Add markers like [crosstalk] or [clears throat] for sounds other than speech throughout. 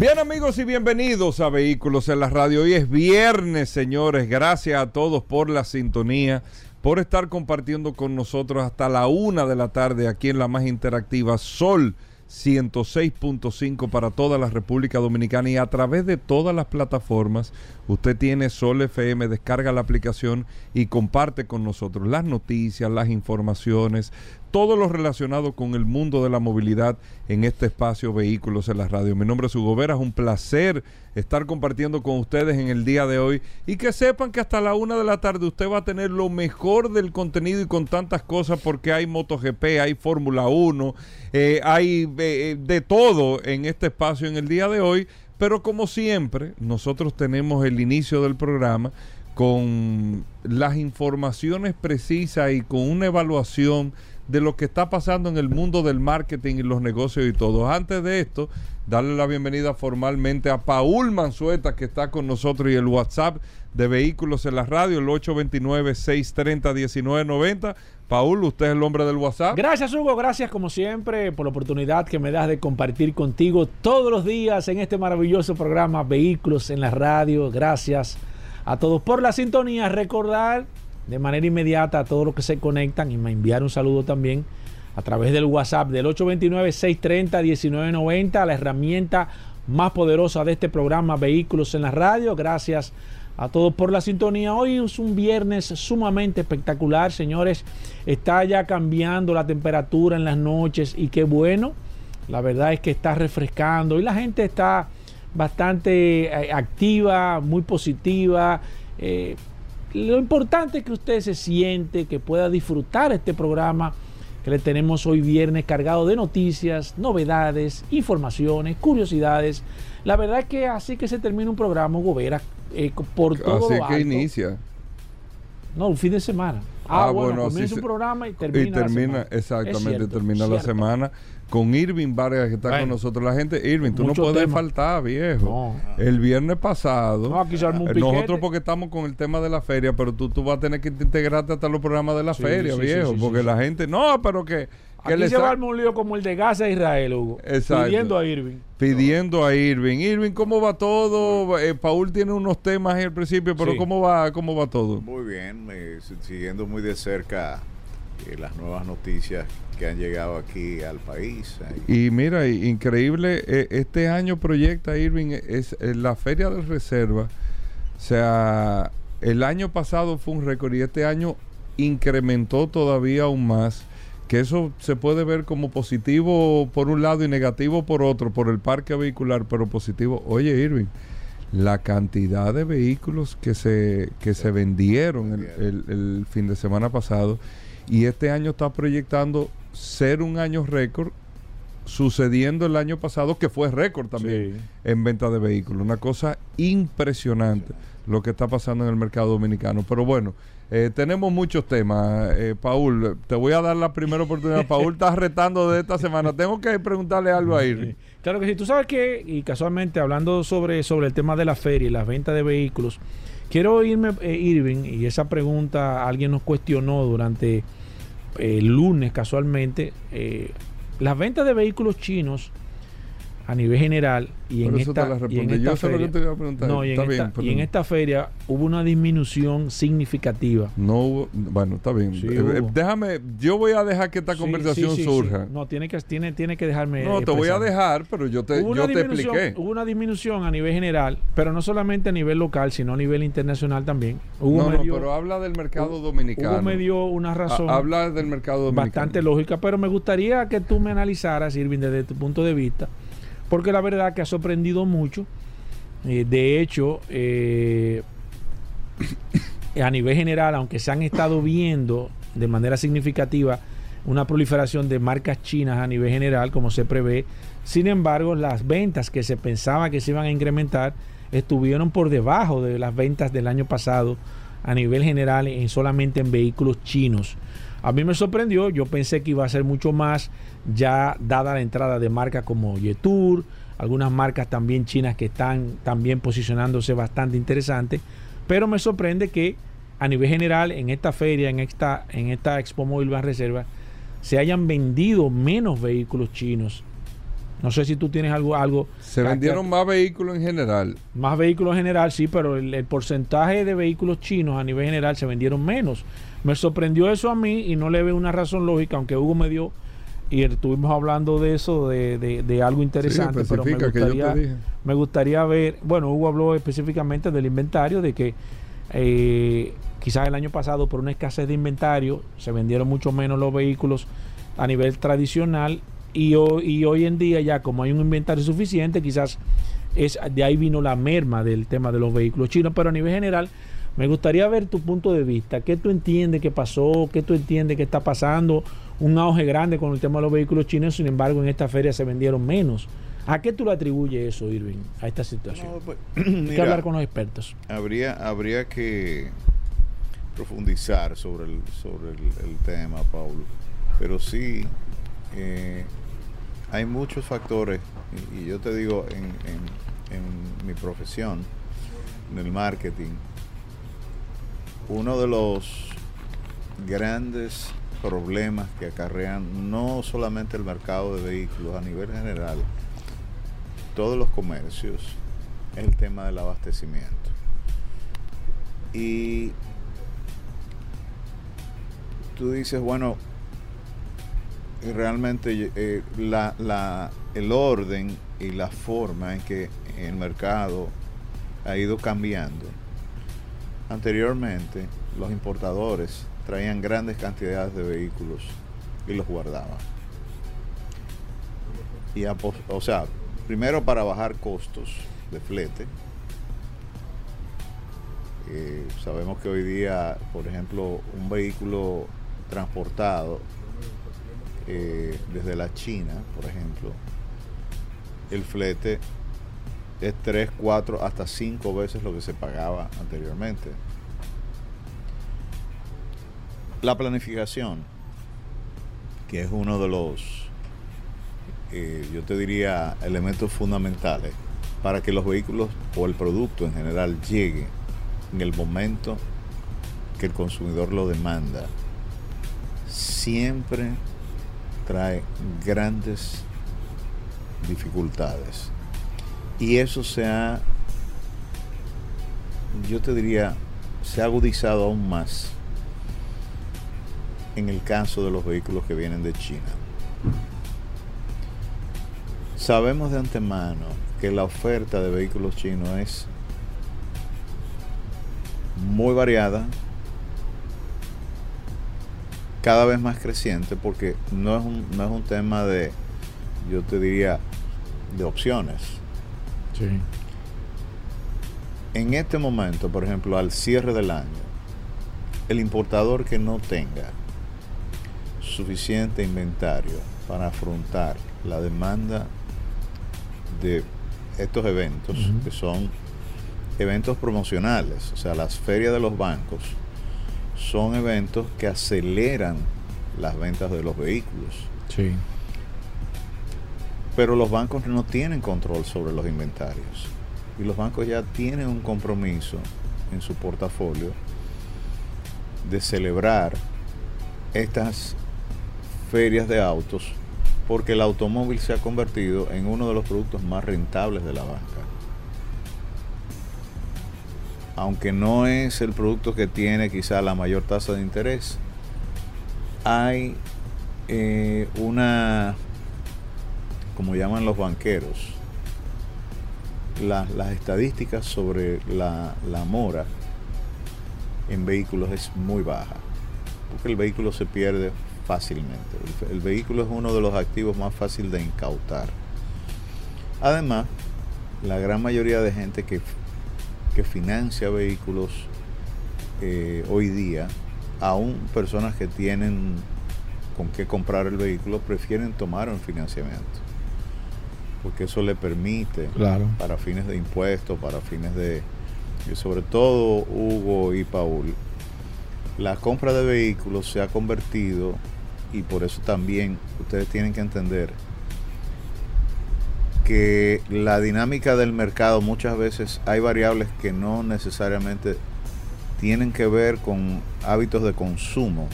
Bien amigos y bienvenidos a Vehículos en la Radio. Hoy es viernes, señores. Gracias a todos por la sintonía, por estar compartiendo con nosotros hasta la una de la tarde aquí en la más interactiva Sol 106.5 para toda la República Dominicana y a través de todas las plataformas. Usted tiene Sol FM, descarga la aplicación y comparte con nosotros las noticias, las informaciones, todo lo relacionado con el mundo de la movilidad en este espacio Vehículos en la Radio. Mi nombre es Hugo Vera, es un placer estar compartiendo con ustedes en el día de hoy y que sepan que hasta la una de la tarde usted va a tener lo mejor del contenido y con tantas cosas porque hay MotoGP, hay Fórmula 1, eh, hay eh, eh, de todo en este espacio en el día de hoy, pero como siempre nosotros tenemos el inicio del programa con las informaciones precisas y con una evaluación de lo que está pasando en el mundo del marketing y los negocios y todo. Antes de esto, darle la bienvenida formalmente a Paul Manzueta, que está con nosotros, y el WhatsApp de Vehículos en la Radio, el 829-630-1990. Paul, usted es el hombre del WhatsApp. Gracias, Hugo. Gracias, como siempre, por la oportunidad que me das de compartir contigo todos los días en este maravilloso programa Vehículos en la Radio. Gracias a todos por la sintonía. Recordar de manera inmediata a todos los que se conectan y me enviar un saludo también a través del WhatsApp del 829-630-1990, la herramienta más poderosa de este programa Vehículos en la Radio. Gracias a todos por la sintonía. Hoy es un viernes sumamente espectacular, señores. Está ya cambiando la temperatura en las noches y qué bueno. La verdad es que está refrescando y la gente está bastante eh, activa, muy positiva. Eh, lo importante es que usted se siente, que pueda disfrutar este programa que le tenemos hoy viernes cargado de noticias, novedades, informaciones, curiosidades. La verdad es que así que se termina un programa, Gobera, eh, por todo Así que inicia. No, un fin de semana. Ah, ah bueno, comienza un programa y termina. Y termina, exactamente, termina la semana con Irving Vargas que está con nosotros. La gente, Irving, tú no puedes faltar, viejo. El viernes pasado, eh, nosotros porque estamos con el tema de la feria, pero tú, tú vas a tener que integrarte hasta los programas de la feria, viejo, porque la gente, no, pero que... que Aquí se va un lío como el de Gaza e Israel, Hugo. Exacto. Pidiendo a Irving. Pidiendo a Irving. Irving, ¿cómo va todo? Eh, Paul tiene unos temas al principio, pero ¿cómo va cómo va todo? Muy bien, siguiendo muy de cerca eh, las nuevas noticias que han llegado aquí al país. Y mira, increíble, eh, este año proyecta Irving, es eh, la Feria de Reserva, o sea, el año pasado fue un récord y este año incrementó todavía aún más, que eso se puede ver como positivo por un lado y negativo por otro, por el parque vehicular, pero positivo. Oye, Irving, la cantidad de vehículos que se, que se vendieron el fin de semana pasado y este año está proyectando ser un año récord, sucediendo el año pasado, que fue récord también en venta de vehículos. Una cosa impresionante lo que está pasando en el mercado dominicano. Pero bueno, eh, tenemos muchos temas. Eh, Paul, te voy a dar la primera oportunidad. Paul está retando de esta semana. Tengo que preguntarle algo a Irving. [laughs] Claro que sí. Tú sabes que, y casualmente hablando sobre, sobre el tema de la feria y las ventas de vehículos, quiero irme, eh, Irving, y esa pregunta alguien nos cuestionó durante el lunes casualmente, eh, las ventas de vehículos chinos a nivel general y en, esta, y en esta feria hubo una disminución significativa. No hubo, bueno, está bien. Eh, eh, déjame, yo voy a dejar que esta conversación surja. No, tiene que, tiene, tiene que dejarme. No, te voy a dejar, pero yo te, yo te expliqué. Hubo una disminución a nivel general, pero no solamente a nivel local, sino a nivel internacional también. no, no, pero habla del mercado dominicano. Hugo me dio una razón. habla del mercado dominicano. Bastante lógica, pero me gustaría que tú me analizaras, Irving, desde tu punto de vista porque la verdad que ha sorprendido mucho. Eh, de hecho, eh, [coughs] a nivel general, aunque se han estado viendo de manera significativa una proliferación de marcas chinas a nivel general, como se prevé, sin embargo, las ventas que se pensaba que se iban a incrementar estuvieron por debajo de las ventas del año pasado a nivel general en solamente en vehículos chinos. A mí me sorprendió, yo pensé que iba a ser mucho más ya dada la entrada de marcas como Yetur, algunas marcas también chinas que están también posicionándose bastante interesantes, pero me sorprende que a nivel general en esta feria, en esta, en esta Expo Móvil Reserva, se hayan vendido menos vehículos chinos. No sé si tú tienes algo... algo se vendieron más vehículos en general. Más vehículos en general, sí, pero el, porcentaje de vehículos chinos a nivel general se vendieron menos. Me sorprendió eso a mí y no le veo una razón lógica, aunque Hugo me dio y estuvimos hablando de eso, de, de, algo interesante, pero me gustaría, me gustaría ver, bueno, Hugo habló específicamente del inventario, de que eh, quizás el año pasado por una escasez de inventario se vendieron mucho menos los vehículos a nivel tradicional y hoy, y hoy en día ya como hay un inventario suficiente, quizás es de ahí vino la merma del tema de los vehículos chinos, pero a nivel general me gustaría ver tu punto de vista, qué tú entiendes que pasó, qué tú entiendes que está pasando, un auge grande con el tema de los vehículos chinos, sin embargo en esta feria se vendieron menos. ¿A qué tú le atribuyes eso, Irving, a esta situación? Pues, [clears throat] Hay que hablar con los expertos. Habría, habría que profundizar sobre el, sobre el, tema, Paulo. Pero sí, eh, hay muchos factores, y, yo te digo, en, en, mi profesión, en el marketing, uno de los grandes problemas que acarrean no solamente el mercado de vehículos a nivel general, todos los comercios, el tema del abastecimiento. Y tú dices, bueno, realmente eh, la, el orden y la forma en que el mercado ha ido cambiando. Anteriormente, los importadores traían grandes cantidades de vehículos y los guardaban. Y o sea, primero para bajar costos de flete. Eh, sabemos que hoy día, por ejemplo, un vehículo transportado eh, desde la China, por ejemplo, el flete es 3, 4, hasta 5 veces lo que se pagaba anteriormente. La planificación, que es uno de los, eh, yo te diría, elementos fundamentales para que los vehículos o el producto en general llegue en el momento que el consumidor lo demanda siempre trae grandes dificultades. Y eso se ha, yo te diría, se ha agudizado aún más en el caso de los vehículos que vienen de China. Sabemos de antemano que la oferta de vehículos chinos es muy variada, cada vez más creciente porque no es un, no es un tema de, yo te diría, de opciones. Sí. En este momento, por ejemplo, al cierre del año, el importador que no tenga suficiente inventario para afrontar la demanda de estos eventos, que son eventos promocionales, o sea, las ferias de los bancos, son eventos que aceleran las ventas de los vehículos. Sí. Pero los bancos no tienen control sobre los inventarios. Y los bancos ya tienen un compromiso en su portafolio de celebrar estas ferias de autos porque el automóvil se ha convertido en uno de los productos más rentables de la banca. Aunque no es el producto que tiene quizá la mayor tasa de interés, hay eh, una, como llaman los banqueros, las estadísticas sobre la, mora en vehículos es muy baja, porque el vehículo se pierde fácilmente. el vehículo es uno de los activos más fáciles de incautar. Además, la gran mayoría de gente que que financia vehículos eh, hoy día, aún personas que tienen con qué comprar el vehículo prefieren tomar un financiamiento. Porque eso le permite, para fines de impuestos, para fines de y sobre todo Hugo y Paul, la compra de vehículos se ha convertido, y por eso también ustedes tienen que entender, que la dinámica del mercado muchas veces hay variables que no necesariamente tienen que ver con hábitos de consumo,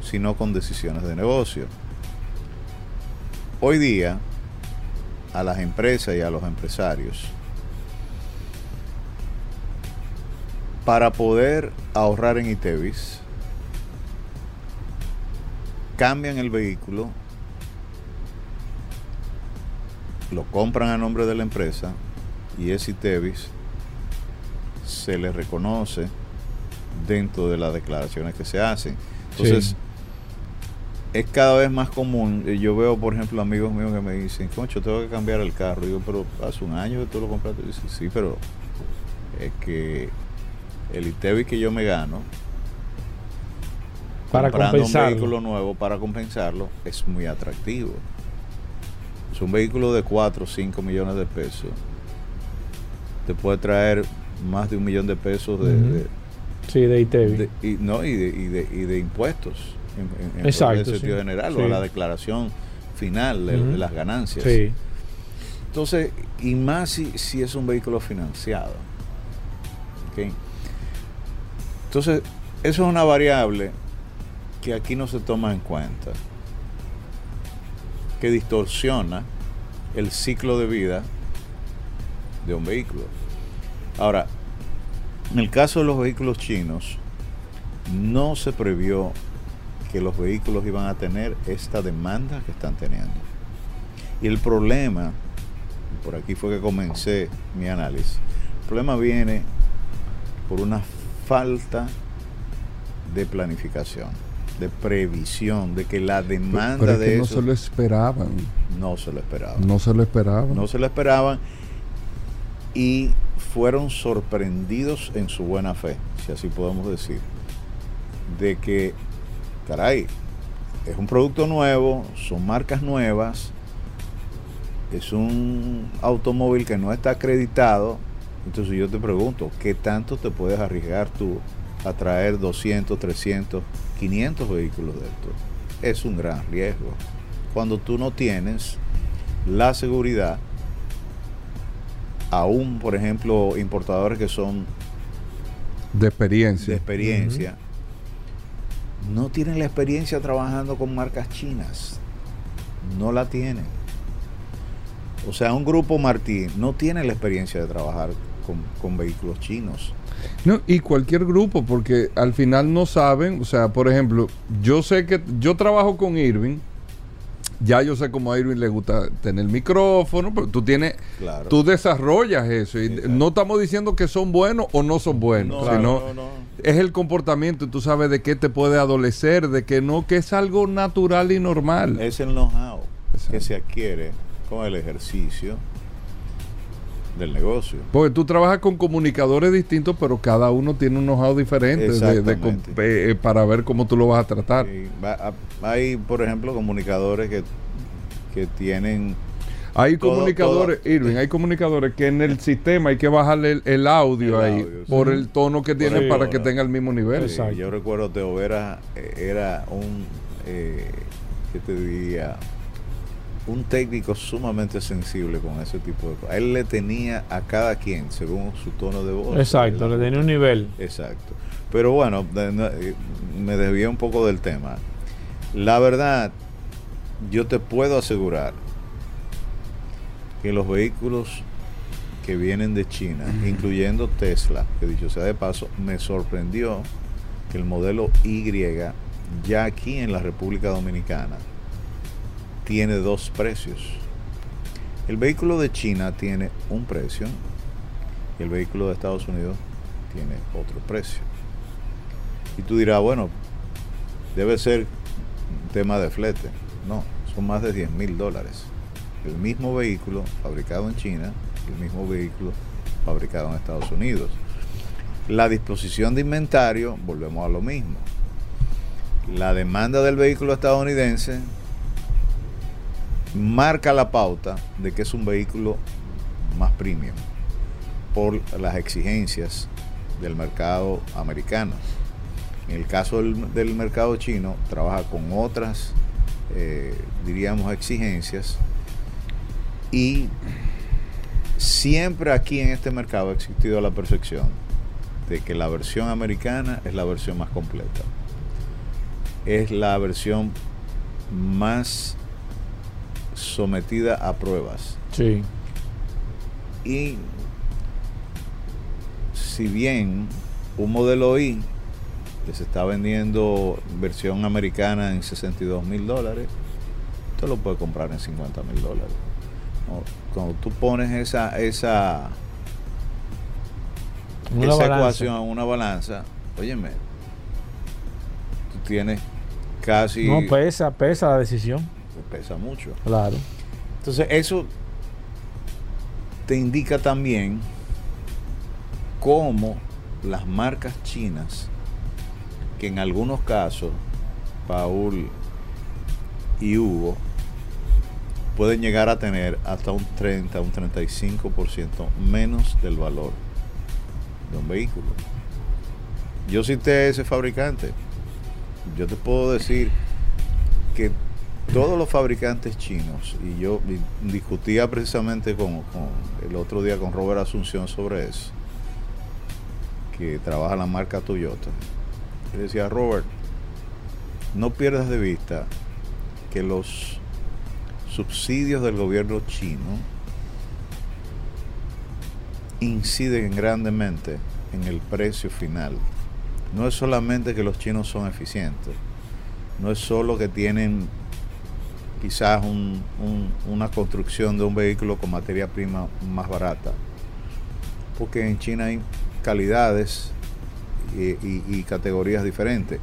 sino con decisiones de negocio. Hoy día, a las empresas y a los empresarios, para poder ahorrar en ITEVIS, cambian el vehículo, lo compran a nombre de la empresa y ese ITEVIS se le reconoce dentro de las declaraciones que se hacen. Entonces, Sí. es cada vez más común. eh, Yo veo, por ejemplo, amigos míos que me dicen, concho, tengo que cambiar el carro. Digo, pero hace un año que tú lo compraste. Dice, sí, pero es que el ITEVIS que yo me gano Para comprando un vehículo nuevo para compensarlo es muy atractivo. Es un vehículo de 4 o 5 millones de pesos. Te puede traer más de un millón de pesos de, Sí, de de- y, no, y, de, y, de, y de impuestos en, en- Exacto, el sentido sí. general, Sí. o la declaración final de, las ganancias. Sí. Entonces, y más si, si es un vehículo financiado. ¿ok? Entonces, eso es una variable que aquí no se toma en cuenta, que distorsiona el ciclo de vida de un vehículo. Ahora, en el caso de los vehículos chinos, no se previó que los vehículos iban a tener esta demanda que están teniendo. Y el problema, por aquí fue que comencé mi análisis, el problema viene por una falta de planificación, de previsión, de que la demanda Pero es de que no eso se lo esperaban. no se lo esperaban. No se lo esperaban. No se lo esperaban y fueron sorprendidos en su buena fe, si así podemos decir, de que, caray, es un producto nuevo, son marcas nuevas, es un automóvil que no está acreditado, entonces yo te pregunto, ¿qué tanto te puedes arriesgar tú a traer 200, 300, 500 vehículos de estos? Es un gran riesgo. Cuando tú no tienes la seguridad, aún por ejemplo importadores que son De de experiencia. experiencia, no tienen la experiencia trabajando con marcas chinas. No la tienen. O sea, un grupo Martí no tiene la experiencia de trabajar con, con vehículos chinos. No, y cualquier grupo, porque al final no saben, o sea, por ejemplo, yo sé que yo trabajo con Irving, ya yo sé cómo a Irving le gusta tener micrófono, pero tú tienes, Claro. tú desarrollas eso, y Exacto. no estamos diciendo que son buenos o no son buenos, No, sino no, no. es el comportamiento, y tú sabes de qué te puede adolecer, de que no, que es algo natural y normal. Es el know-how que se adquiere con el ejercicio del negocio. Porque tú trabajas con comunicadores distintos, pero cada uno tiene un know-how diferente de- comp- eh, para ver cómo tú lo vas a tratar. Y va- a- hay, por ejemplo, comunicadores que, que tienen Hay Todo- comunicadores, todo- Irving, hay comunicadores que en el sistema hay que bajarle el, el audio El ahí audio, por sí. el tono que tiene Sí. para que tenga el mismo nivel. Exacto. Eh, yo recuerdo Teo Vera eh, era un, eh, ¿qué te diría? Un técnico sumamente sensible con ese tipo de cosas. Él le tenía a cada quien según su tono de voz. Exacto, le tenía un nivel. Exacto. Pero bueno, de- no, eh, me desvié un poco del tema. La verdad, yo te puedo asegurar que los vehículos que vienen de China, incluyendo Tesla, que dicho sea de paso, me sorprendió que el modelo Y ya aquí en la República Dominicana tiene dos precios. El vehículo de China tiene un precio y el vehículo de Estados Unidos tiene otro precio. Y tú dirás, bueno, debe ser un tema de flete. No, son más de 10 mil dólares. El mismo vehículo fabricado en China, el mismo vehículo fabricado en Estados Unidos. La disposición de inventario, volvemos a lo mismo. La demanda del vehículo estadounidense marca la pauta de que es un vehículo más premium por las exigencias del mercado americano. En el caso del, mercado chino, trabaja con otras, eh, diríamos, exigencias y siempre aquí en este mercado ha existido la percepción de que la versión americana es la versión más completa. Es la versión más sometida a pruebas. Sí. Y si bien un modelo I que se está vendiendo versión americana en 62 mil dólares, usted lo puede comprar en 50 mil dólares. Cuando tú pones esa, esa, Una esa balanza. ecuación en una balanza, óyeme, tú tienes casi... No, pesa, pesa la decisión. Pesa mucho. Claro. Entonces eso te indica también cómo las marcas chinas, que en algunos casos, Paul y Hugo, pueden llegar a tener hasta un 30, un 35% menos del valor de un vehículo. Yo cité ese fabricante. Yo te puedo decir que todos los fabricantes chinos, y yo discutía precisamente con, el otro día con Robert Asunción sobre eso, que trabaja la marca Toyota. Le decía, Robert, no pierdas de vista que los subsidios del gobierno chino inciden grandemente en el precio final. No es solamente que los chinos son eficientes, no es solo que tienen quizás un- un- una construcción de un vehículo con materia prima más barata, porque en China hay calidades y, y- y categorías diferentes.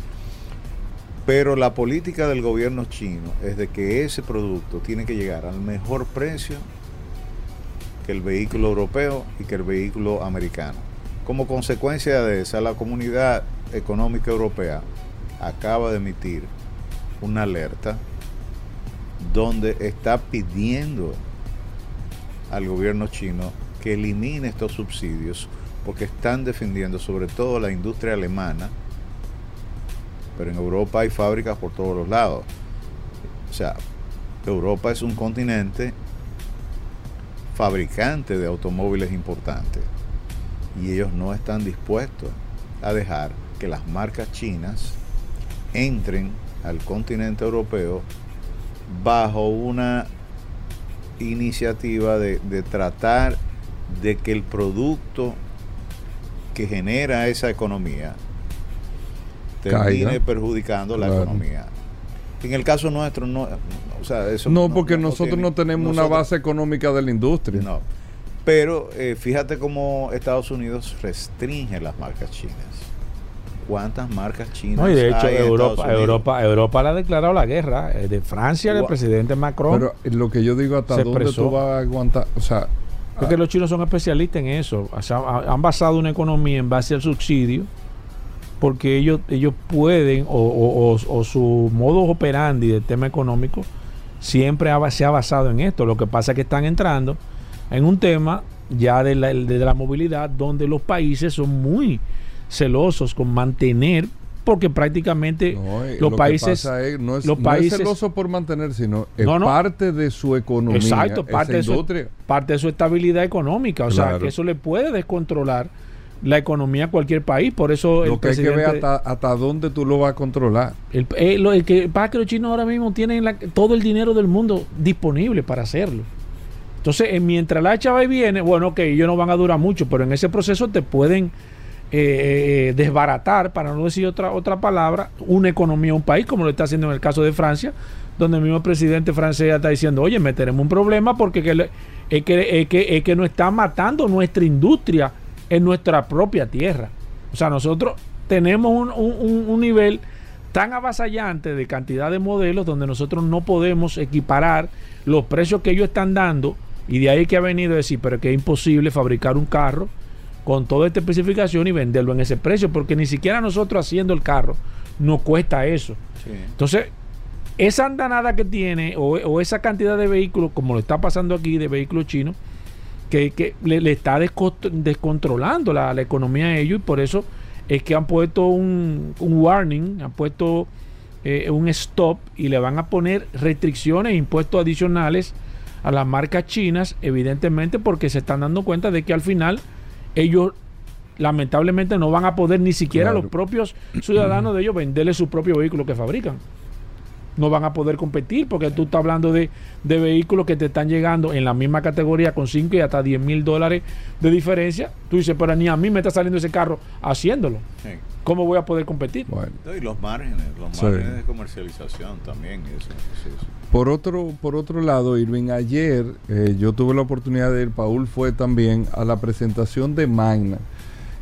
Pero la política del gobierno chino es de que ese producto tiene que llegar al mejor precio que el vehículo europeo y que el vehículo americano. Como consecuencia de esa, la Comunidad Económica Europea acaba de emitir una alerta donde está pidiendo al gobierno chino que elimine estos subsidios porque están defendiendo sobre todo la industria alemana, pero en Europa hay fábricas por todos los lados. O sea, Europa es un continente fabricante de automóviles importantes y ellos no están dispuestos a dejar que las marcas chinas entren al continente europeo bajo una iniciativa de, de tratar de que el producto que genera esa economía termine Caiga. perjudicando la Claro. economía. En el caso nuestro, no, o sea, eso No, porque nosotros tiene- no tenemos una base económica de la industria. no. Pero eh, fíjate cómo Estados Unidos restringe las marcas chinas. ¿Cuántas marcas chinas No, y de hecho, hay Europa? Europa, Europa le ha declarado la guerra. eh, De Francia, el presidente Macron. Pero lo que yo digo, ¿hasta dónde expresó. tú vas a aguantar? O sea, Porque los chinos son especialistas en eso. O sea, ha- han basado una economía en base al subsidio, porque ellos, ellos pueden, o, o- o- o su modo operandi del tema económico, siempre ha- se ha basado en esto. Lo que pasa es que están entrando en un tema ya de la, de la movilidad, donde los países son muy celosos con mantener, porque prácticamente no, eh, los lo que países... es- no es, los no países- es celoso por mantener, sino es No, parte de su economía. Exacto, parte de, su, parte de su estabilidad económica. O sea, que eso le puede descontrolar la economía a cualquier país. Por eso el Lo que hay que ver hasta, hasta dónde tú lo vas a controlar. el, eh, lo- el que pasa que los chinos ahora mismo tienen la- todo el dinero del mundo disponible para hacerlo. Entonces, eh, mientras la hacha va y viene, bueno, ok, ellos no van a durar mucho, pero en ese proceso te pueden eh, eh, desbaratar, para no decir otra, otra palabra, una economía, un país, como lo está haciendo en el caso de Francia, donde el mismo presidente francés está diciendo, oye, me tenemos un problema porque que le- es, que, es, que, es que nos está matando nuestra industria en nuestra propia tierra. O sea, nosotros tenemos un- un nivel tan avasallante de cantidad de modelos donde nosotros no podemos equiparar los precios que ellos están dando y de ahí que ha venido a decir, pero que es imposible fabricar un carro con toda esta especificación y venderlo en ese precio, porque ni siquiera nosotros haciendo el carro nos cuesta eso. Sí. Entonces, esa andanada que tiene o, o esa cantidad de vehículos, como lo está pasando aquí, de vehículos chinos, que, que le, le está descontrolando la, la economía a ellos y por eso es que han puesto un, un warning, han puesto eh, un stop y le van a poner restricciones e impuestos adicionales a las marcas chinas, evidentemente porque se están dando cuenta de que al final ellos lamentablemente no van a poder ni siquiera Claro. los propios ciudadanos de ellos venderle su propio vehículo que fabrican. No van a poder competir porque tú estás hablando de, de vehículos que te están llegando en la misma categoría con 5 y hasta 10 mil dólares de diferencia. Tú dices, pero ni a mí me está saliendo ese carro haciéndolo. Sí. ¿Cómo voy a poder competir? Bueno. Y los márgenes, los Sí. márgenes de comercialización también. Eso, eso, eso. Por otro, por otro lado, Irving, ayer eh, yo tuve la oportunidad de ir, Paul fue también a la presentación de Magna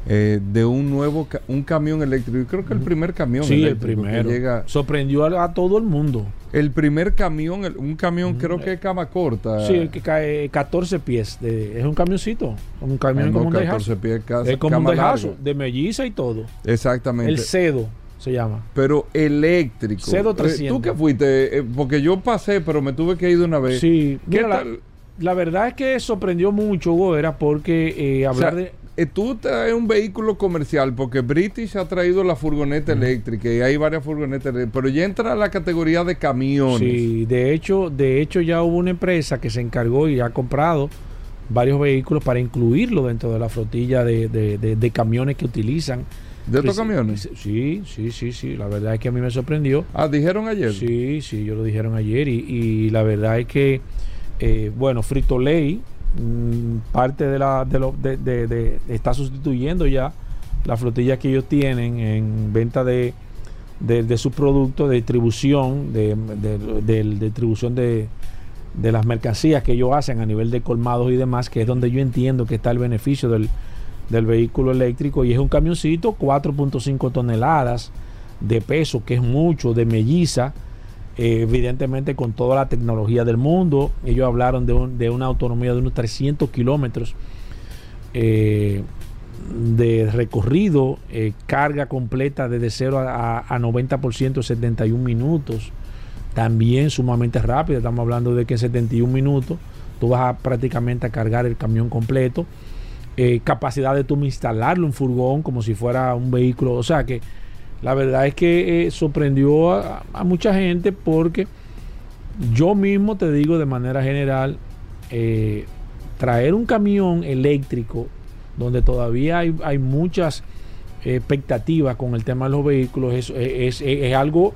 eh, de un nuevo ca- un camión eléctrico. Yo creo que el primer camión Sí, el eléctrico que primero. llega. Sorprendió a, a todo el mundo. El primer camión, el- un camión creo que es cama corta. Sí, el que cae 14 pies. de- es un camioncito. Un camión Ah, no, como un 14 Daihatsu. pies, casa- Es como un larga. de melliza y todo. Exactamente. El cedo se llama. pero eléctrico. Cedo Eh, ¿Tú 300. que fuiste? Eh, porque yo pasé, pero me tuve que ir de una vez. Sí, ¿Qué mira, la, tal? la verdad es que sorprendió mucho, Hugo, era porque eh, O sea, hablar de... eh, tú traes un vehículo comercial porque British ha traído la furgoneta eléctrica y hay varias furgonetas eléctricas, pero ya entra a la categoría de camiones. Sí, de hecho, de hecho ya hubo una empresa que se encargó y ha comprado varios vehículos para incluirlo dentro de la flotilla de, de- de- de camiones que utilizan. ¿De estos camiones? Sí, sí, sí, sí. La verdad es que a mí me sorprendió. Ah, dijeron ayer. Sí, sí, yo lo dijeron ayer y, y la verdad es que, eh, bueno, Frito mm, parte de la, de lo, de, está sustituyendo ya la flotilla que ellos tienen en venta de, de, sus productos, de distribución, de, distribución de, de las mercancías que ellos hacen a nivel de colmados y demás, que es donde yo entiendo que está el beneficio del, del vehículo eléctrico. Y es un camioncito 4.5 toneladas de peso, que es mucho, de melliza, eh, evidentemente con toda la tecnología del mundo. Ellos hablaron de, un- de una autonomía de unos 300 kilómetros eh, de recorrido, eh, carga completa desde 0 a, a 90% en 71 minutos. También sumamente rápida, estamos hablando de que en 71 minutos tú vas a prácticamente a cargar el camión completo. Capacidad de tú instalarlo en furgón como si fuera un vehículo. O sea que la verdad es que eh, sorprendió a, mucha gente porque yo mismo te digo de manera general, eh, traer un camión eléctrico donde todavía hay, hay muchas expectativas con el tema de los vehículos es, es- es- algo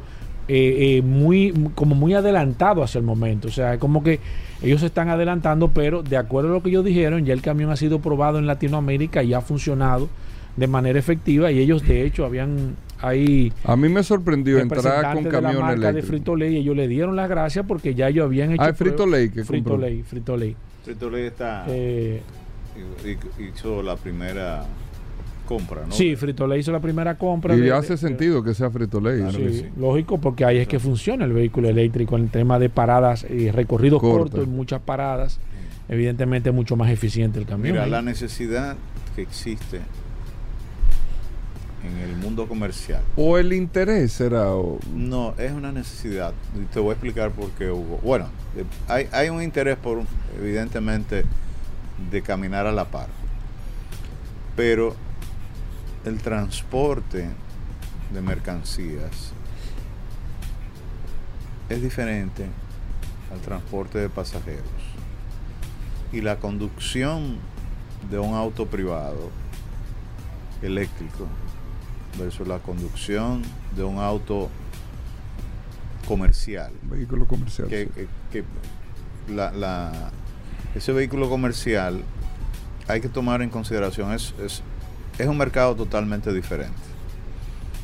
eh, muy como muy adelantado hacia el momento. O sea, es como que ellos se están adelantando, pero de acuerdo a lo que ellos dijeron, ya el camión ha sido probado en Latinoamérica y ha funcionado de manera efectiva y ellos de hecho habían ahí A mí me sorprendió entrar con representantes de la camión marca de eléctrico. Frito Lay y ellos le dieron las gracias porque ya ellos habían hecho Ah, es Frito Lay que Frito compró. Lay, Frito Lay. Frito Lay está, Eh, hizo la primera compra, ¿no? Sí, Frito Lay hizo la primera compra. Y de- hace de- sentido que sea Frito Lay. Claro Sí, lógico, porque ahí es que funciona el vehículo eléctrico en el tema de paradas y recorridos Corta. cortos y muchas paradas. Evidentemente, mucho más eficiente el camión. Mira, la necesidad que existe en el mundo comercial. O el interés será. o- No, es una necesidad. Te voy a explicar por qué hubo. Bueno, eh, hay, hay un interés por, evidentemente, de caminar a la par. Pero el transporte de mercancías es diferente al transporte de pasajeros. Y la conducción de un auto privado eléctrico versus la conducción de un auto comercial. Vehículo comercial. Que, sí. que- que la, la- ese vehículo comercial hay que tomar en consideración, es, es, es un mercado totalmente diferente.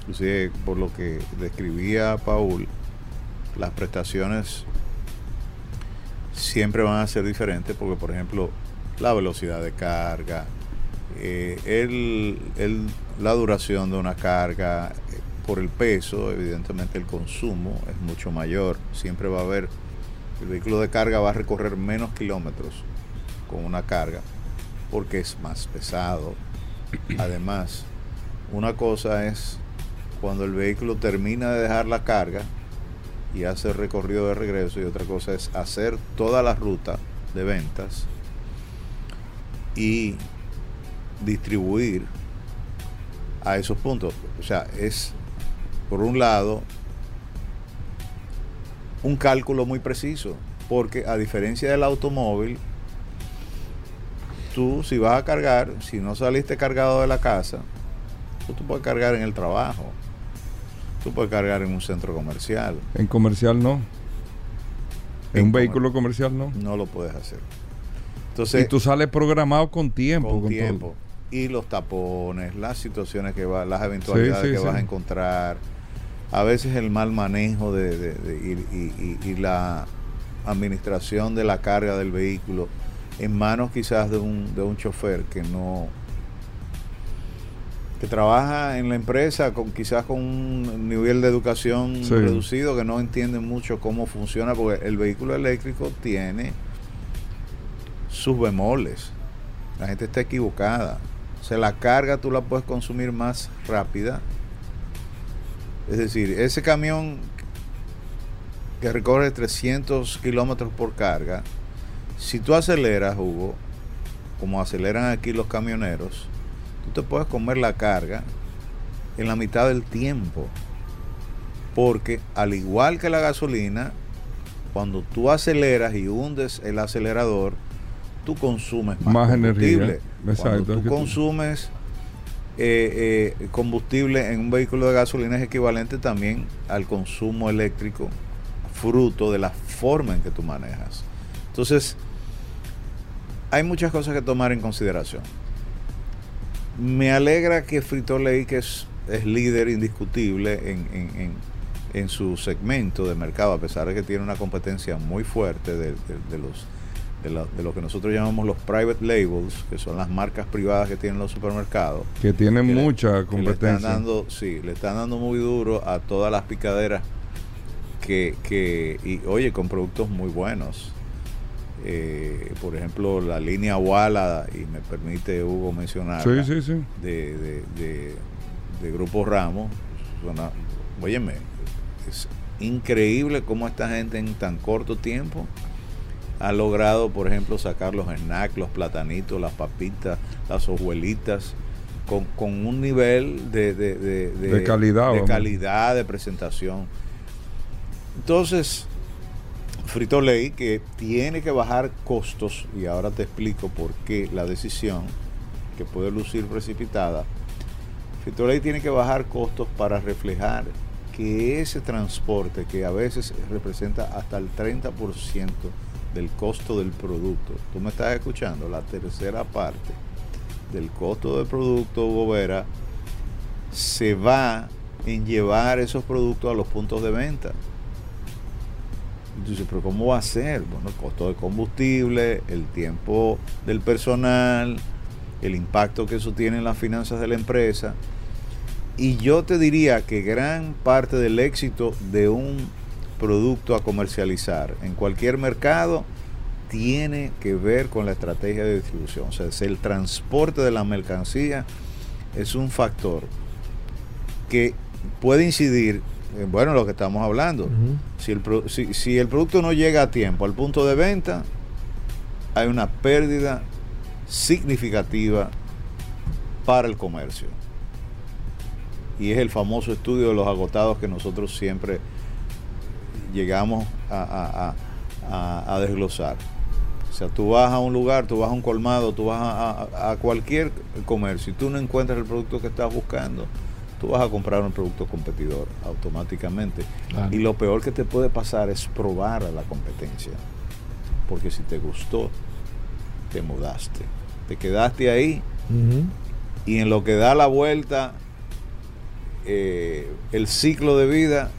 Inclusive, por lo que describía Paul, las prestaciones siempre van a ser diferentes porque, por ejemplo, la velocidad de carga, eh, el- el- la duración de una carga, eh, por el peso, evidentemente el consumo es mucho mayor. Siempre va a haber, el vehículo de carga va a recorrer menos kilómetros con una carga porque es más pesado. Además, una cosa es cuando el vehículo termina de dejar la carga y hace el recorrido de regreso y otra cosa es hacer toda la ruta de ventas y distribuir a esos puntos. O sea, es, por un lado, un cálculo muy preciso, porque a diferencia del automóvil, tú si vas a cargar, si no saliste cargado de la casa, tú, tú puedes cargar en el trabajo, tú puedes cargar en un centro comercial. En comercial no. En, En un comer- vehículo comercial no. No lo puedes hacer. Entonces, y tú sales programado con tiempo. con con tiempo. todo. Y los tapones, las situaciones que va, las eventualidades Sí, sí, que sí. vas a encontrar. A veces el mal manejo de, de- de- y, y- la administración de la carga del vehículo en manos quizás de un, de un chofer que no que trabaja en la empresa con quizás con un nivel de educación reducido que no entiende mucho cómo funciona porque el vehículo eléctrico tiene sus bemoles. La gente está equivocada. O sea, la carga tú la puedes consumir más rápida. Es decir, ese camión que recorre 300 kilómetros por carga, si tú aceleras, Hugo, como aceleran aquí los camioneros, tú te puedes comer la carga en la mitad del tiempo. Porque al igual que la gasolina, cuando tú aceleras y hundes el acelerador, tú consumes más, Más energía. Exacto, Cuando tú consumes eh, eh, combustible en un vehículo de gasolina es equivalente también al consumo eléctrico fruto de la forma en que tú manejas. Entonces, hay muchas cosas que tomar en consideración. Me alegra que Frito Lay, que es, es líder indiscutible en, en- en- en su segmento de mercado, a pesar de que tiene una competencia muy fuerte de, de- de los de, la- de lo que nosotros llamamos los private labels, que son las marcas privadas que tienen los supermercados. Que tienen que le- mucha que le están competencia. dando, sí, le están dando muy duro a todas las picaderas que, que y oye, con productos muy buenos. Eh, por ejemplo, la línea Wala, y me permite Hugo mencionar, Sí, sí, sí. de, de, de- de Grupo Ramos, suena- óyeme, es increíble cómo esta gente en tan corto tiempo ha logrado, por ejemplo, sacar los snacks, los platanitos, las papitas, las hojuelitas, con, con un nivel de, de, de- De calidad, de calidad, de presentación. Entonces, Frito Lay, que tiene que bajar costos, y ahora te explico por qué la decisión, que puede lucir precipitada, Frito Lay tiene que bajar costos para reflejar que ese transporte, que a veces representa hasta el 30% del costo del producto, tú me estás escuchando, la tercera parte del costo del producto, Hugo Vera, se va en llevar esos productos a los puntos de venta. Entonces, pero ¿cómo va a ser? Bueno, el costo de combustible, el tiempo del personal, el impacto que eso tiene en las finanzas de la empresa. Y yo te diría que gran parte del éxito de un producto a comercializar en cualquier mercado tiene que ver con la estrategia de distribución. O sea, es el transporte de la mercancía es un factor que puede incidir en bueno, lo que estamos hablando. Si el, pro- si, si el producto no llega a tiempo al punto de venta, hay una pérdida significativa para el comercio. Y es el famoso estudio de los agotados que nosotros siempre llegamos a, a- a- a- a desglosar. O sea, tú vas a un lugar, tú vas a un colmado, tú vas a, cualquier comercio y tú no encuentras el producto que estás buscando, tú vas a comprar un producto competidor automáticamente. Claro. Y lo peor que te puede pasar es probar a la competencia. Porque si te gustó, te mudaste. Te quedaste ahí y en lo que da la vuelta eh, el ciclo de vida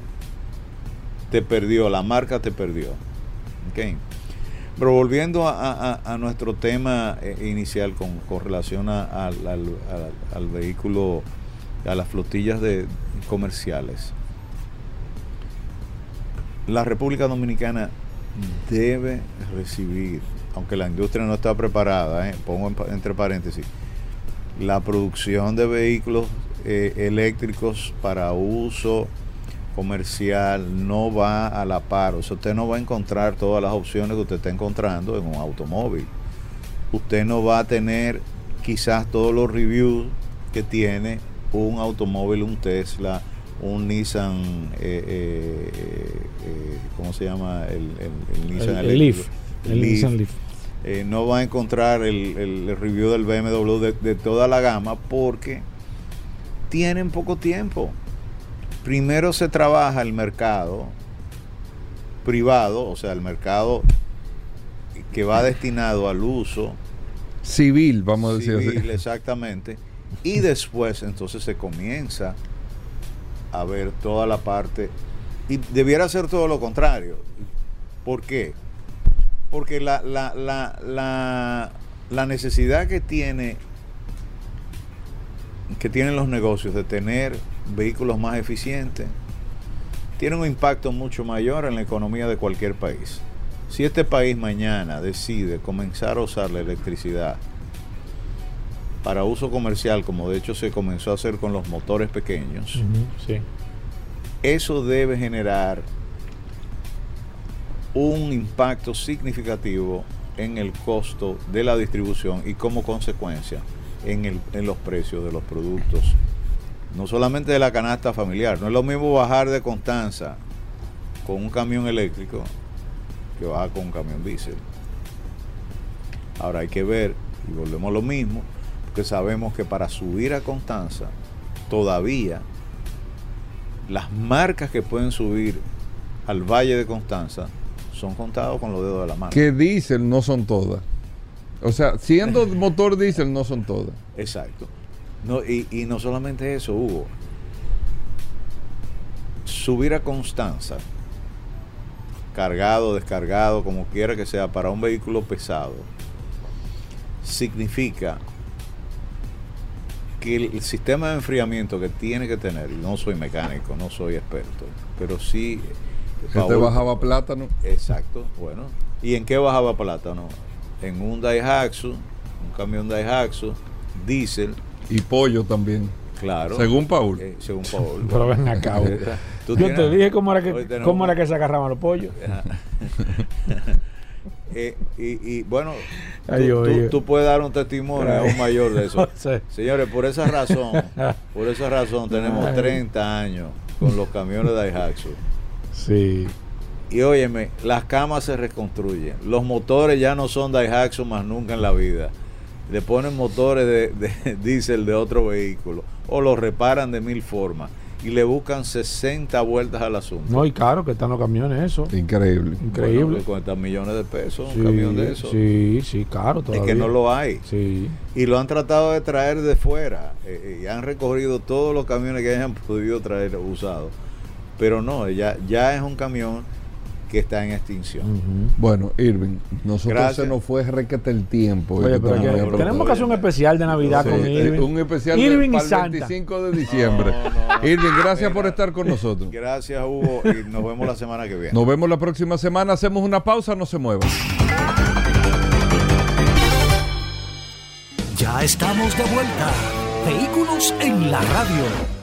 te perdió, la marca te perdió. Ok. Pero volviendo a, nuestro tema eh, inicial con, relación al, vehículo, a las flotillas de comerciales. La República Dominicana debe recibir, aunque la industria no está preparada, eh, pongo entre paréntesis, la producción de vehículos eh, eléctricos para uso comercial no va a la par. O sea, usted no va a encontrar todas las opciones que usted está encontrando en un automóvil. usted no va a tener quizás todos los reviews que tiene un automóvil, un Tesla, un Nissan, eh, eh, eh, ¿cómo se llama? El, el- el Nissan El. Leaf. El Nissan Leaf. No va a encontrar el review del BMW de, de toda la gama porque tienen poco tiempo. Primero se trabaja el mercado privado, o sea, el mercado que va destinado al uso Civil, vamos a decir civil, así. exactamente, y después entonces se comienza a ver toda la parte, y debiera ser todo lo contrario. ¿Por qué? Porque la, la, la, la, la necesidad que tiene que tienen los negocios de tener vehículos más eficientes tiene un impacto mucho mayor en la economía de cualquier país. Si este país mañana decide comenzar a usar la electricidad para uso comercial, como de hecho se comenzó a hacer con los motores pequeños, Sí. eso debe generar un impacto significativo en el costo de la distribución y como consecuencia en, el- en los precios de los productos. No solamente de la canasta familiar, no es lo mismo bajar de Constanza con un camión eléctrico que bajar con un camión diésel. Ahora hay que ver, y volvemos a lo mismo, porque sabemos que para subir a Constanza todavía las marcas que pueden subir al Valle de Constanza son contados con los dedos de la mano. Que diésel no son todas. O sea, siendo [laughs] motor diésel no son todas. Exacto. No, y, y no solamente eso, Hugo. Subir a Constanza, cargado, descargado, como quiera que sea, para un vehículo pesado, significa que el, sistema de enfriamiento que tiene que tener, y no soy mecánico, no soy experto, pero sí... Que te Paul- bajaba plátano. Exacto, bueno. ¿Y en qué bajaba plátano? En un Daihatsu, un camión Daihatsu, diésel, Y pollo también. claro. Según Paul. Eh, según Paul. [laughs] Pero ven acá. Yo tienes- te dije cómo era que, tenemos- cómo era que se agarraban los pollos. [laughs] Eh, y, y, bueno, tú, Ay, Dios tú- puedes dar un testimonio a un mayor de eso. [laughs] Sí. Señores, por esa razón, por esa razón tenemos Ay. 30 años con los camiones Daihatsu. Sí. Y óyeme, las camas se reconstruyen. Los motores ya no son Daihatsu más nunca en la vida. Le ponen motores de, de [laughs] diésel de otro vehículo o los reparan de mil formas y le buscan 60 vueltas al asunto. No, y claro que están los camiones, eso. Increíble. Increíble. Bueno, 50 millones de pesos, Sí, un camión de eso. Sí, sí, claro. es Todavía. que no lo hay. Sí. Y lo han tratado de traer de fuera. eh, eh, y han recorrido todos los camiones que hayan [laughs] podido traer usados. Pero no, ya, ya es un camión que está en extinción. Bueno, Irving, nosotros Gracias. se nos fue requete el tiempo. Oye, pero que- tenemos que hacer un especial de Navidad Sí, con eh, Irving. Un especial Irving de, y para el Santa. 25 de diciembre. No, no. Irving, gracias por estar con nosotros. Gracias, Hugo, y nos vemos la semana que viene. Nos vemos la próxima semana. Hacemos una pausa, no se muevan. Ya estamos de vuelta. Vehículos en la radio.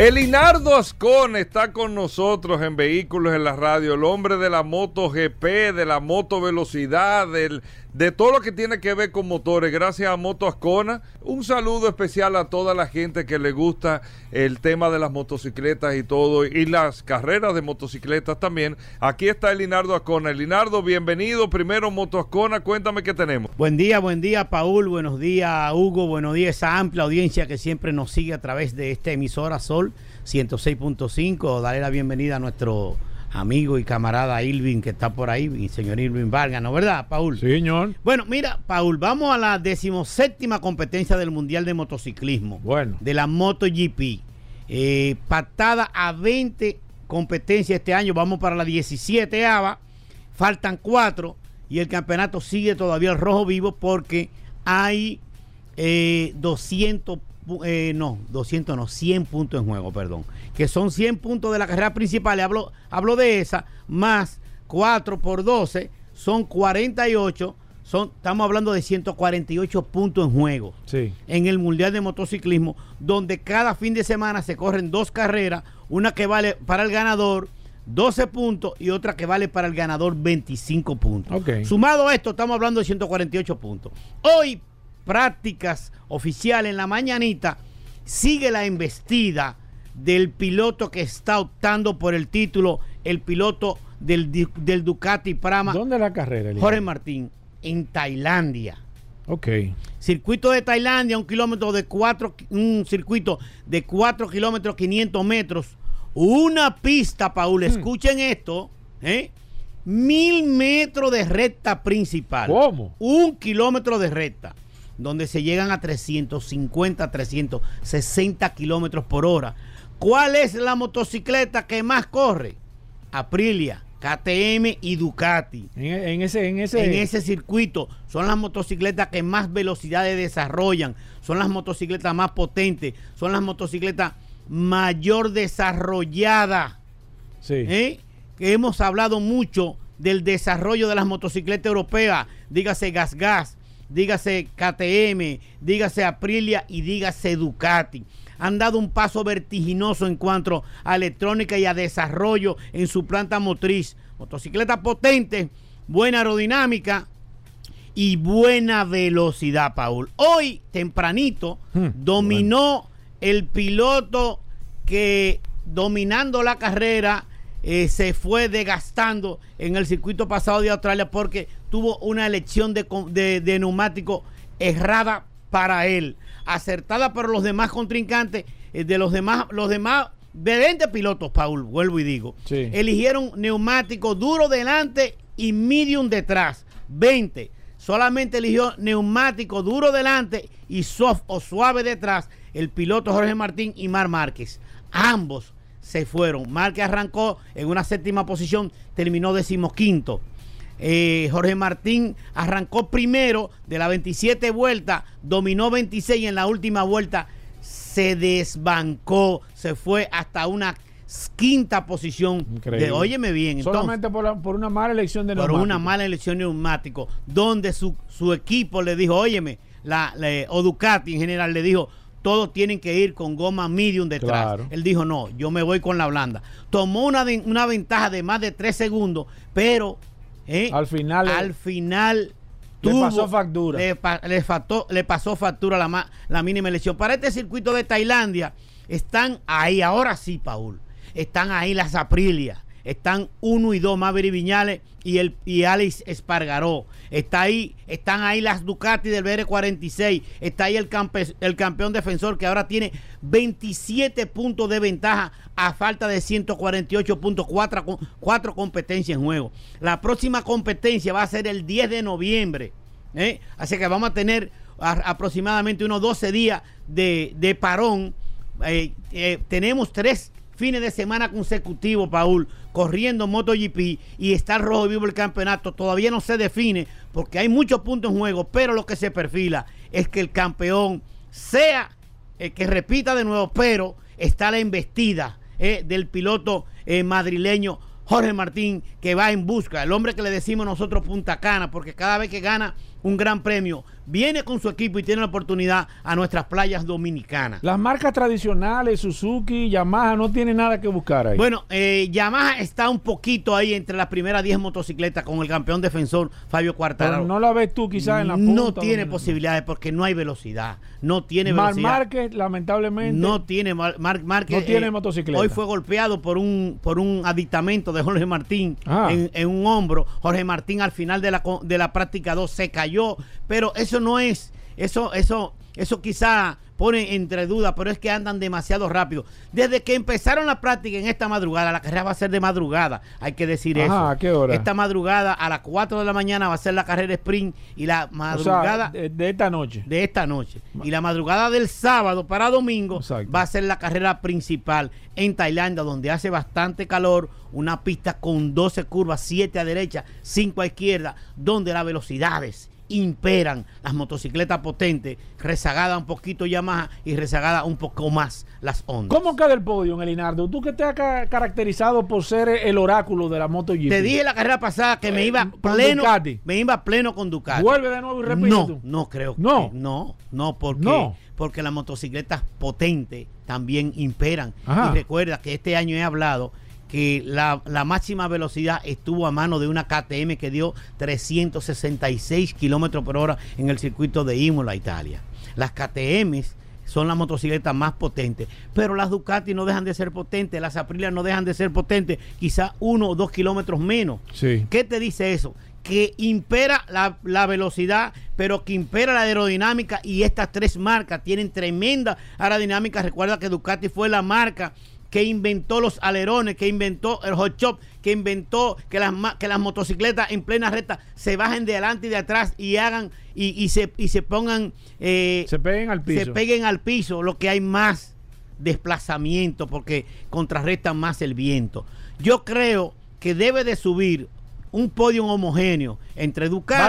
Elinardo Ascon está con nosotros en Vehículos en la Radio, el hombre de la moto GP, de la moto velocidad, del, de todo lo que tiene que ver con motores. Gracias a Moto Ascona. Un saludo especial a toda la gente que le gusta el tema de las motocicletas y todo, y las carreras de motocicletas también. Aquí está Elinardo Ascona. Elinardo, bienvenido. Primero Moto Ascona, cuéntame qué tenemos. Buen día, buen día, Paul. Buenos días, Hugo. Buenos días, esa amplia audiencia que siempre nos sigue a través de esta emisora Sol 106.5. Darle la bienvenida a nuestro amigo y camarada Irving que está por ahí, mi señor Irving Vargas, ¿no verdad, Paul? Sí, señor. Bueno, mira, Paul, vamos a la decimoséptima competencia del Mundial de Motociclismo. Bueno. De la MotoGP. Eh, pactada a 20 competencias este año. Vamos para la 17 ava. Faltan cuatro. Y el campeonato sigue todavía el rojo vivo porque hay eh, 200, pu- eh, no, 200 no, 100 puntos en juego, perdón. Que son 100 puntos de la carrera principal. Hablo, hablo de esa, más 4 por 12, son 48. Son, estamos hablando de 148 puntos en juego Sí. en el Mundial de Motociclismo, donde cada fin de semana se corren dos carreras, una que vale para el ganador 12 puntos y otra que vale para el ganador 25 puntos. Ok. Sumado a esto, estamos hablando de 148 puntos. Hoy, prácticas oficiales en la mañanita, sigue la embestida del piloto que está optando por el título, el piloto del, del Ducati Prama, ¿Dónde la carrera? Jorge Martín, en Tailandia. Ok. Circuito de Tailandia, un kilómetro de cuatro, un circuito de 4 kilómetros 500 metros. Una pista, Hmm. Paul, escuchen esto, ¿eh? Mil metros de recta principal. ¿Cómo? Un kilómetro de recta, donde se llegan a 350, 360 kilómetros por hora. ¿Cuál es la motocicleta que más corre? Aprilia, KTM y Ducati En, en ese, en ese, en ese circuito. Son las motocicletas que más velocidades desarrollan, son las motocicletas más potentes, son las motocicletas mayor desarrolladas. sí. ¿eh? Que hemos hablado mucho del desarrollo de las motocicletas europeas, dígase Gas Gas, dígase KTM, dígase Aprilia y dígase Ducati. Han dado un paso vertiginoso en cuanto a electrónica y a desarrollo en su planta motriz. Motocicletas potentes, buena aerodinámica y buena velocidad, Paul. Hoy, tempranito, Hmm, dominó el piloto que dominando la carrera eh, se fue desgastando en el circuito pasado de Australia porque tuvo una elección de, de- de neumático errada para él, acertada por los demás contrincantes, eh, de los demás, los demás de 20 pilotos, Paul, vuelvo y digo, Sí. eligieron neumático duro delante y medium detrás, 20. Solamente eligió neumático duro delante y soft o suave detrás el piloto Jorge Martín y Mar Márquez. Ambos se fueron. Márquez arrancó en una séptima posición, terminó decimoquinto. Eh, Jorge Martín arrancó primero de la 27 vuelta, dominó 26 y en la última vuelta se desbancó, se fue hasta una quinta posición. De, óyeme bien, entonces, Solamente por, la- por una mala elección de por neumático. una mala elección de neumático, donde su, su equipo le dijo, óyeme, la, la- o Ducati en general le dijo, todos tienen que ir con goma medium detrás. Claro. Él dijo, no, yo me voy con la blanda. Tomó una, una ventaja de más de tres segundos, pero eh, Al final, al final Le pasó factura. Le, pa- le pasó factura la, la mínima elección. Para este circuito de Tailandia, están ahí, ahora sí, Paul. Están ahí las Aprilia. Están uno y dos, Maverick Viñales y, el, y Alex Espargaró. Está ahí, están ahí las Ducati del BR46. Está ahí el, campe- el campeón defensor que ahora tiene 27 puntos de ventaja a falta de 148 puntos, cuatro, co- cuatro competencias en juego. La próxima competencia va a ser el 10 de noviembre. ¿eh? Así que vamos a tener aproximadamente unos 12 días de, de parón. Eh, eh, tenemos tres fines de semana consecutivos, Paul, corriendo MotoGP y está rojo vivo el campeonato. Todavía no se define porque hay muchos puntos en juego, pero lo que se perfila es que el campeón sea el que repita de nuevo, pero está la embestida eh, del piloto eh, madrileño Jorge Martín, que va en busca, el hombre que le decimos nosotros Punta Cana, porque cada vez que gana un gran premio, viene con su equipo y tiene la oportunidad a nuestras playas dominicanas. Las marcas tradicionales, Suzuki, Yamaha, no tienen nada que buscar ahí. Bueno, eh, Yamaha está un poquito ahí entre las primeras 10 motocicletas con el campeón defensor Fabio Pero Quartararo. no la ves tú quizás en la punta. no tiene posibilidades porque no hay velocidad, no tiene Mar velocidad. Márquez, lamentablemente. No tiene Mar- Márquez, No tiene motocicleta. Hoy fue golpeado por un por un aditamento de Jorge Martín Ah. en, en un hombro. Jorge Martín al final de la de la práctica 2 se cayó, pero eso no es eso eso eso quizá pone entre dudas, pero es que andan demasiado rápido. Desde que empezaron la práctica en esta madrugada, la carrera va a ser de madrugada, hay que decir Ajá, eso. ¿a qué hora? Esta madrugada a las 4 de la mañana va a ser la carrera sprint y la O sea, madrugada de, de esta noche. de esta noche. Y la madrugada del sábado para domingo Exacto. va a ser la carrera principal en Tailandia, donde hace bastante calor, una pista con 12 curvas, 7 a derecha, 5 a izquierda, donde las velocidades imperan las motocicletas potentes, rezagada un poquito Yamaha y rezagada un poco más las Honda. ¿Cómo queda el podio, Elinardo? Tú que te has ca- caracterizado por ser el oráculo de la MotoGP. Te dije la carrera pasada que me Eh, iba pleno, Ducati. me iba pleno con Ducati. Vuelve de nuevo y repite No, no creo. que- No. no, no, porque, No. porque las motocicletas potentes también imperan. Ajá. Y recuerda que este año he hablado que la, la, máxima velocidad estuvo a mano de una KTM que dio 366 kilómetros por hora en el circuito de Imola, Italia. Las KTMs son las motocicletas más potentes. Pero las Ducati no dejan de ser potentes, las Aprilia no dejan de ser potentes, quizá uno o dos kilómetros menos. Sí. ¿Qué te dice eso? Que impera la, la, velocidad, pero que impera la aerodinámica y estas tres marcas tienen tremenda aerodinámica. Recuerda que Ducati fue la marca que inventó los alerones, que inventó el hot shop, que inventó que las, que las motocicletas en plena recta se bajen de adelante y de atrás y hagan y, y se, y se pongan... Eh, se peguen al piso. Se peguen al piso, lo que hay más desplazamiento porque contrarrestan más el viento. Yo creo que debe de subir un podio homogéneo entre Ducati.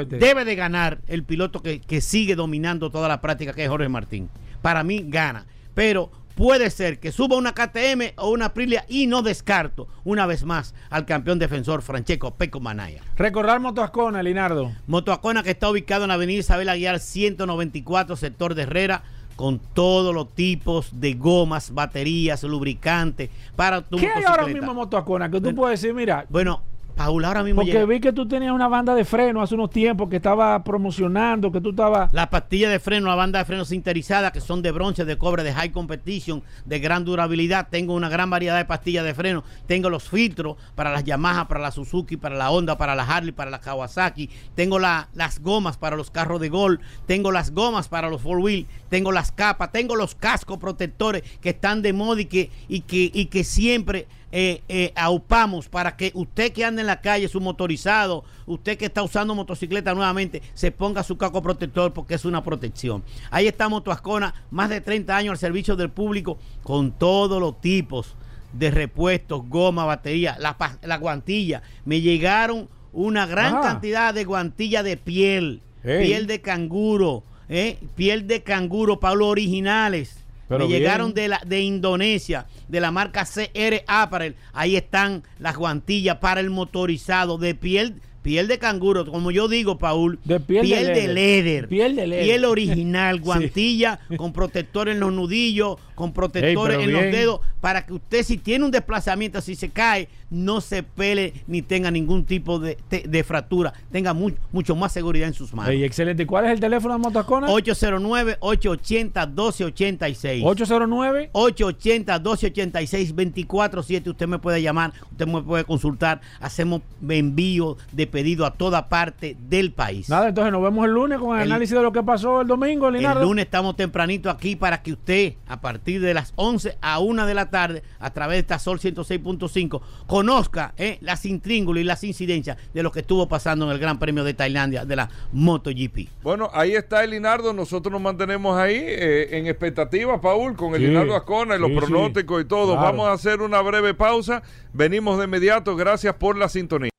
este. Debe de ganar el piloto que, que sigue dominando toda la práctica, que es Jorge Martín. Para mí gana. Pero puede ser que suba una KTM o una Aprilia y no descarto una vez más al campeón defensor Francesco Peco Manaya. Recordar Motoascona, Linardo. Motoascona que está ubicado en la avenida Isabel Aguiar 194, sector de Herrera, con todos los tipos de gomas, baterías, lubricantes para tu ¿Qué hay ahora mismo en Motoascona? Que tú puedes decir, mira. Bueno, Paul, ahora mismo. Porque llega. vi que tú tenías una banda de freno hace unos tiempos que estaba promocionando, que tú estabas. La pastilla de freno, la banda de freno sinterizada, que son de bronce, de cobre, de high competition, de gran durabilidad. Tengo una gran variedad de pastillas de freno. Tengo los filtros para las Yamaha, para la Suzuki, para la Honda, para la Harley, para la Kawasaki. Tengo la, las gomas para los carros de gol. Tengo las gomas para los four wheel. Tengo las capas. Tengo los cascos protectores que están de moda y que, y que, y que siempre eh, eh, aupamos para que usted que anda en la calle, su motorizado, usted que está usando motocicleta nuevamente, se ponga su caco protector porque es una protección. Ahí está Motoascona, más de 30 años al servicio del público con todos los tipos de repuestos, goma, batería, la, la guantilla. Me llegaron una gran Ah. cantidad de guantilla de piel, piel de canguro, eh, piel de canguro, Pablo, originales. Pero Me bien. llegaron de, la, de Indonesia, de la marca CR Apparel. Ahí están las guantillas para el motorizado de piel, piel de canguro, como yo digo, Paul. De piel de de leather. leather. Piel de leather. Piel original, [laughs] guantilla con protector en los nudillos, con protectores en los dedos, para que usted si tiene un desplazamiento, si se cae, no se pele ni tenga ningún tipo de, de- de fractura, tenga mu- mucho más seguridad en sus manos. Ey, excelente. ¿Y ¿Cuál es el teléfono de Motoascona? 809-880-1286. 809. 880-1286-24-7. Usted me puede llamar, usted me puede consultar. Hacemos envío de pedido a toda parte del país. Nada, entonces nos vemos el lunes con el, El- análisis de lo que pasó el domingo, El Linardo. lunes estamos tempranito aquí para que usted, a partir de las 11 a 1 de la tarde, a través de esta Sol 106.5, conozca eh, las intríngulas y las incidencias de lo que estuvo pasando en el Gran Premio de Tailandia de la MotoGP. Bueno, ahí está el Linardo. Nosotros nos mantenemos ahí eh, en expectativa, Paul, con el Sí, Linardo Ascona y los sí, pronósticos y todo. claro. Vamos a hacer una breve pausa. Venimos de inmediato. Gracias por la sintonía.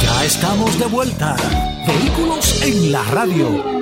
Ya estamos de vuelta. Vehículos en la radio.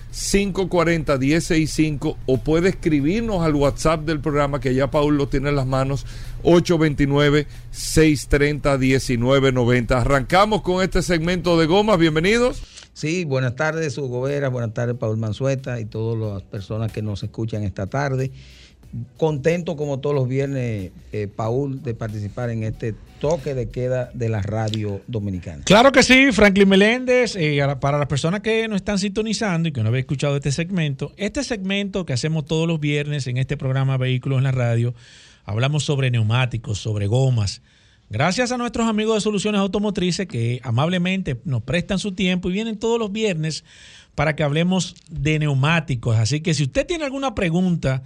540-1065 o puede escribirnos al WhatsApp del programa que ya Paul lo tiene en las manos 829-630-1990. Arrancamos con este segmento de gomas, bienvenidos. Sí, buenas tardes, Hugo Vera, buenas tardes, Paul Manzueta y todas las personas que nos escuchan esta tarde. Contento como todos los viernes, eh, Paul, de participar en este toque de queda de la radio dominicana. Claro que sí, Franklin Meléndez. eh, para las personas que nos están sintonizando y que no habían escuchado este segmento, este segmento que hacemos todos los viernes en este programa Vehículos en la Radio, hablamos sobre neumáticos, sobre gomas. Gracias a nuestros amigos de Soluciones Automotrices que amablemente nos prestan su tiempo y vienen todos los viernes para que hablemos de neumáticos. Así que si usted tiene alguna pregunta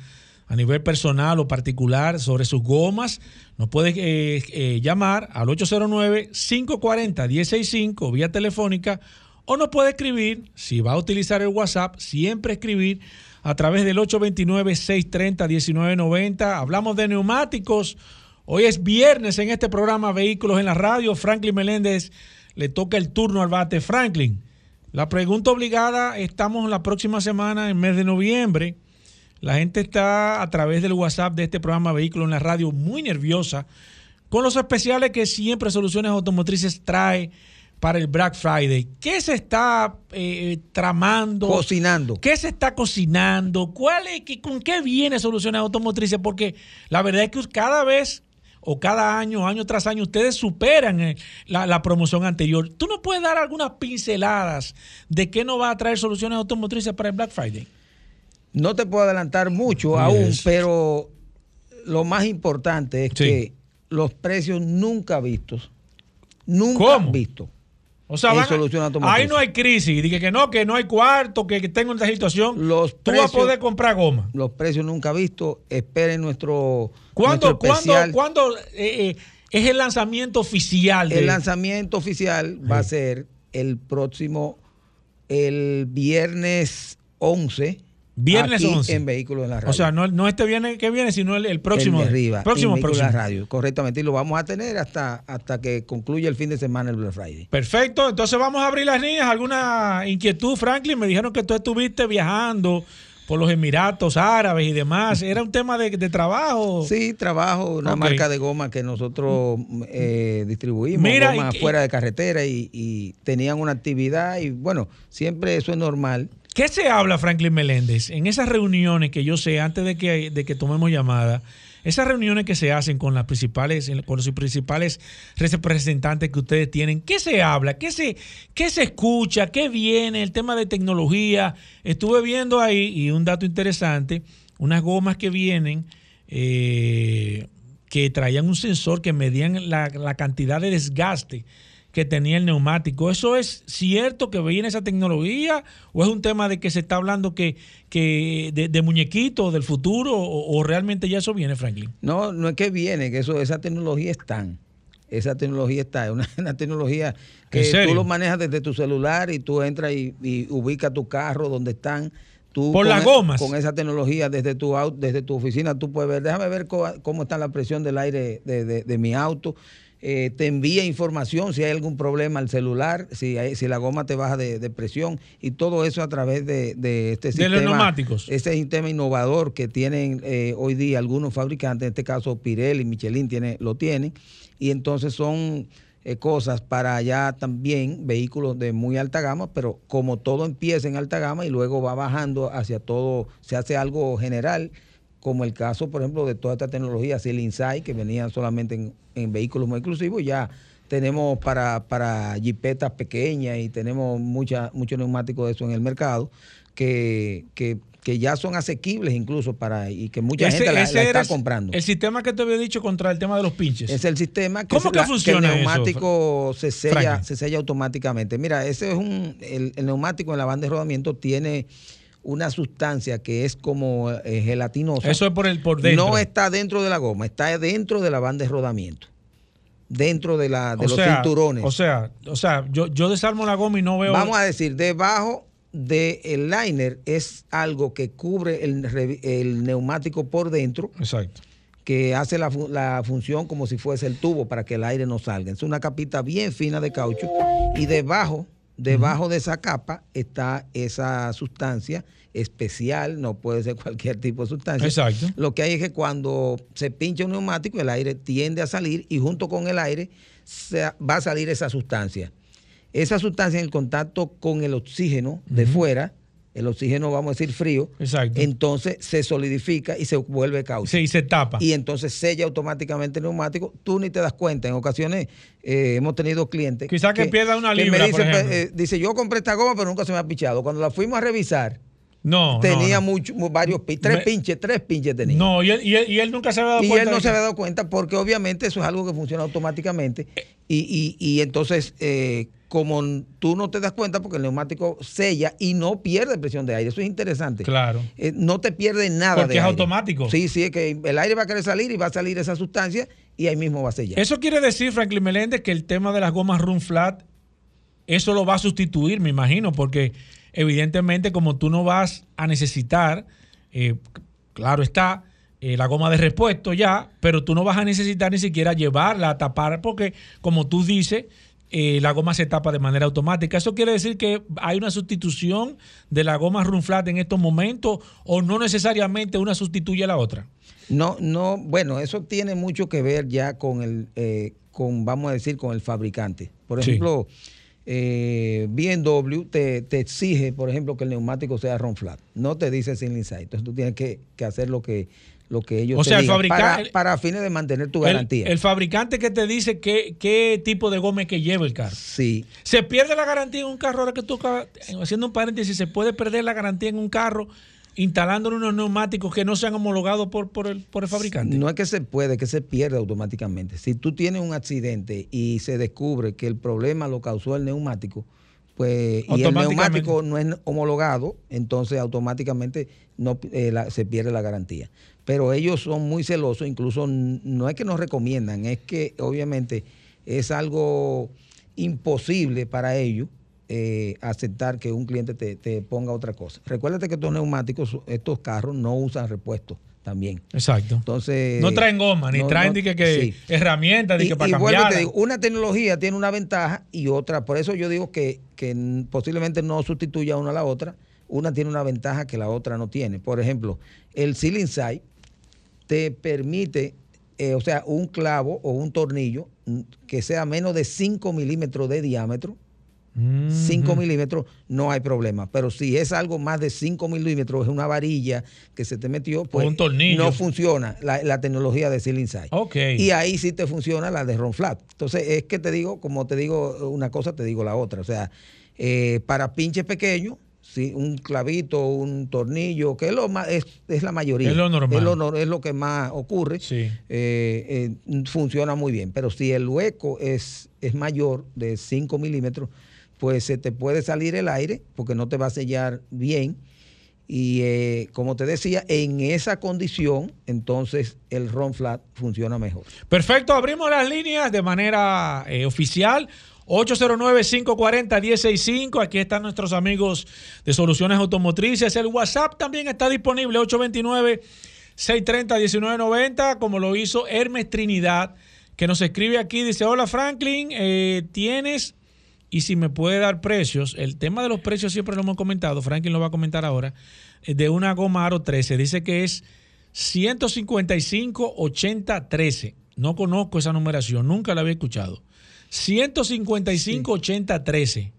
a nivel personal o particular sobre sus gomas, nos puede eh, eh, llamar al 809-540-165 vía telefónica o nos puede escribir, si va a utilizar el WhatsApp, siempre escribir a través del 829-630-1990. Hablamos de neumáticos. Hoy es viernes en este programa Vehículos en la Radio. Franklin Meléndez le toca el turno al bate. Franklin, la pregunta obligada, estamos la próxima semana, en mes de noviembre. La gente está a través del WhatsApp de este programa Vehículos en la Radio muy nerviosa con los especiales que siempre Soluciones Automotrices trae para el Black Friday. ¿Qué se está eh, tramando? Cocinando. ¿Qué se está cocinando? ¿Cuál es, qué- ¿Con qué viene Soluciones Automotrices? Porque la verdad es que cada vez o cada año, año tras año, ustedes superan eh, la, la promoción anterior. ¿Tú nos puedes dar algunas pinceladas de qué nos va a traer Soluciones Automotrices para el Black Friday? No te puedo adelantar mucho Yes. aún, pero lo más importante es Sí. que los precios nunca vistos, nunca ¿Cómo? vistos. O sea, van ahí no hay crisis. Dije que no, que no hay cuarto, que, que tengo esta situación. Los Tú vas a poder comprar goma. Los precios nunca vistos. Esperen nuestro, ¿Cuándo, nuestro ¿cuándo, especial. cuándo, eh, eh, es el lanzamiento oficial? De, El lanzamiento oficial va a ser el próximo, el viernes 11. Viernes aquí 11. En Vehículos en la Radio. o sea, no, no este viernes que viene, sino el, el próximo. El de arriba, próximo, en Vehículos en próximo. la Radio, correctamente. Y lo vamos a tener hasta, hasta que concluya el fin de semana el Black Friday. Perfecto, entonces vamos a abrir las líneas. ¿Alguna inquietud, Franklin? Me dijeron que tú estuviste viajando por los Emiratos Árabes y demás. ¿Era un tema de, de trabajo? Sí, trabajo, una marca de goma que nosotros eh, distribuimos, Mira, goma y- fuera de carretera y, y tenían una actividad y bueno, siempre eso es normal. ¿Qué se habla, Franklin Meléndez, en esas reuniones que yo sé, antes de que, de que tomemos llamada, esas reuniones que se hacen con las principales, con los principales representantes que ustedes tienen, ¿qué se habla? ¿Qué se, qué se escucha? ¿Qué viene? El tema de tecnología. Estuve viendo ahí, y un dato interesante, unas gomas que vienen eh, que traían un sensor que medían la, la cantidad de desgaste que tenía el neumático. ¿Eso es cierto que viene esa tecnología o es un tema de que se está hablando que, que de, de muñequitos del futuro o, o realmente ya eso viene, Franklin? No, no es que viene, que eso, esa tecnología están. Esa tecnología está, es una, [laughs] una tecnología que tú lo manejas desde tu celular y tú entras y, y ubicas tu carro donde están. Tú Por con las e- gomas. Con esa tecnología desde tu auto, desde tu oficina, tú puedes ver, déjame ver cómo, está la presión del aire de, de- de mi auto. Eh, te envía información si hay algún problema al celular, si, hay- si la goma te baja de, de presión y todo eso a través de, de este De sistema. los neumáticos. Ese sistema innovador que tienen eh, hoy día algunos fabricantes, en este caso Pirelli, Michelin tiene, lo tienen, y entonces son eh, cosas para ya también vehículos de muy alta gama, pero como todo empieza en alta gama y luego va bajando hacia todo, se hace algo general, como el caso, por ejemplo, de toda esta tecnología, el Insight, que venían solamente en, en vehículos muy exclusivos, ya tenemos para, para jipetas pequeñas y tenemos mucha, muchos neumáticos de eso en el mercado que, que, que ya son asequibles incluso para y que mucha Ese- gente la, ese la está comprando. El sistema que te había dicho contra el tema de los pinches. Es el sistema que, ¿Cómo que la- funciona el eso, neumático se sella, se sella automáticamente. Mira, ese es un el, el neumático en la banda de rodamiento tiene una sustancia que es como eh, gelatinosa. Eso es por el por dentro. No está dentro de la goma, está dentro de la banda de rodamiento. Dentro de, la, de o los sea, cinturones. O sea, o sea yo, yo desarmo la goma y no veo. Vamos a decir, debajo del liner es algo que cubre el, neumático por dentro, Exacto. que hace la función como si fuese el tubo para que el aire no salga. Es una capita bien fina de caucho y debajo, debajo de esa capa está esa sustancia especial, no puede ser [laughs] cualquier tipo de sustancia. Exacto. Lo que hay es que cuando se pincha un neumático, el aire tiende a salir y junto con el aire se- va a salir esa sustancia. Esa sustancia en el contacto con el oxígeno de fuera el oxígeno, vamos a decir, frío, Exacto. entonces se solidifica y se vuelve caucho. Sí, y se tapa. Y entonces sella automáticamente el neumático. Tú ni te das cuenta. En ocasiones eh, hemos tenido clientes. Quizá que pierda una que libra, me por dice, ejemplo. eh, dice, yo compré esta goma, pero nunca se me ha pichado. Cuando la fuimos a revisar, no, tenía no, no. mucho, varios pi- tres Me- pinches, tres pinches tenía. No, y él, y él- y él nunca se había dado y cuenta. él no se que- había dado cuenta porque obviamente eso es algo que funciona automáticamente y, y- y entonces eh, como tú no te das cuenta porque el neumático sella y no pierde presión de aire, eso es interesante. Claro. Eh, no te pierde nada Porque de es aire. automático. Sí, sí, es que el aire va a querer salir y va a salir esa sustancia y ahí mismo va a sellar. Eso quiere decir, Franklin Meléndez, que el tema de las gomas Run Flat, eso lo va a sustituir, me imagino, porque evidentemente como tú no vas a necesitar, eh, claro está, eh, la goma de repuesto ya, pero tú no vas a necesitar ni siquiera llevarla a tapar, porque como tú dices, eh, la goma se tapa de manera automática. ¿Eso quiere decir que hay una sustitución de la goma Run Flat en estos momentos o no necesariamente una sustituye a la otra? No, no, bueno, eso tiene mucho que ver ya con el, eh, con, vamos a decir, con el fabricante. Por Sí. ejemplo, eh, BMW te, te exige, por ejemplo, que el neumático sea Ron Flat. No te dice sin inside. Entonces tú tienes que, que hacer lo que, lo que ellos O te sea, digan para, fines de mantener tu garantía. El, fabricante que te dice qué, qué tipo de goma es que lleva el carro. sí. ¿Se pierde la garantía en un carro? Ahora que tú acabas- haciendo un paréntesis, ¿se puede perder la garantía en un carro instalándole unos neumáticos que no sean homologados por, por, el, por el fabricante? No es que se puede, que se pierde automáticamente. Si tú tienes un accidente y se descubre que el problema lo causó el neumático, pues y el neumático no es homologado, entonces automáticamente no, eh, la- se pierde la garantía. Pero ellos son muy celosos, incluso no es que nos recomiendan, es que obviamente es algo imposible para ellos eh, aceptar que un cliente te, te ponga otra cosa. Recuérdate que estos neumáticos, estos carros no usan repuestos también. Exacto. Entonces. no traen goma, ni no- traen no- que, que sí. herramientas, Y, que para y cambiar. te digo, una tecnología tiene una ventaja y otra. Por eso yo digo que, posiblemente no sustituya una a la otra. Una tiene una ventaja que la otra no tiene. Por ejemplo, el Seal Inside te permite, eh, o sea, un clavo o un tornillo mm, que sea menos de 5 milímetros de diámetro. 5 milímetros no hay problema, pero si es algo más de 5 milímetros, es una varilla que se te metió, pues un tornillo. no funciona la, la tecnología de Seal Inside. Ok. Y ahí sí te funciona la de Ron Flat. Entonces, es que te digo, como te digo una cosa, te digo la otra. O sea, eh, para pinches pequeños, sí, un clavito, un tornillo, que es lo más, es, es la mayoría. Es lo normal. Es lo, es lo que más ocurre. Sí. Eh, eh, funciona muy bien. Pero si el hueco es, es mayor de 5 milímetros, pues se te puede salir el aire porque no te va a sellar bien. Y eh, como te decía, en esa condición, entonces el Ron Flat funciona mejor. Perfecto, abrimos las líneas de manera oficial. 809-540-165. Aquí están nuestros amigos de Soluciones Automotrices. El WhatsApp también está disponible, 829-630-1990, como lo hizo Hermes Trinidad, que nos escribe aquí. Dice, hola Franklin, eh, tienes, y si me puede dar precios, el tema de los precios siempre lo hemos comentado, Franklin lo va a comentar ahora, eh, de una goma Aro 13. Dice que es 155-80-13. No conozco esa numeración, nunca la había escuchado. 155-80-13.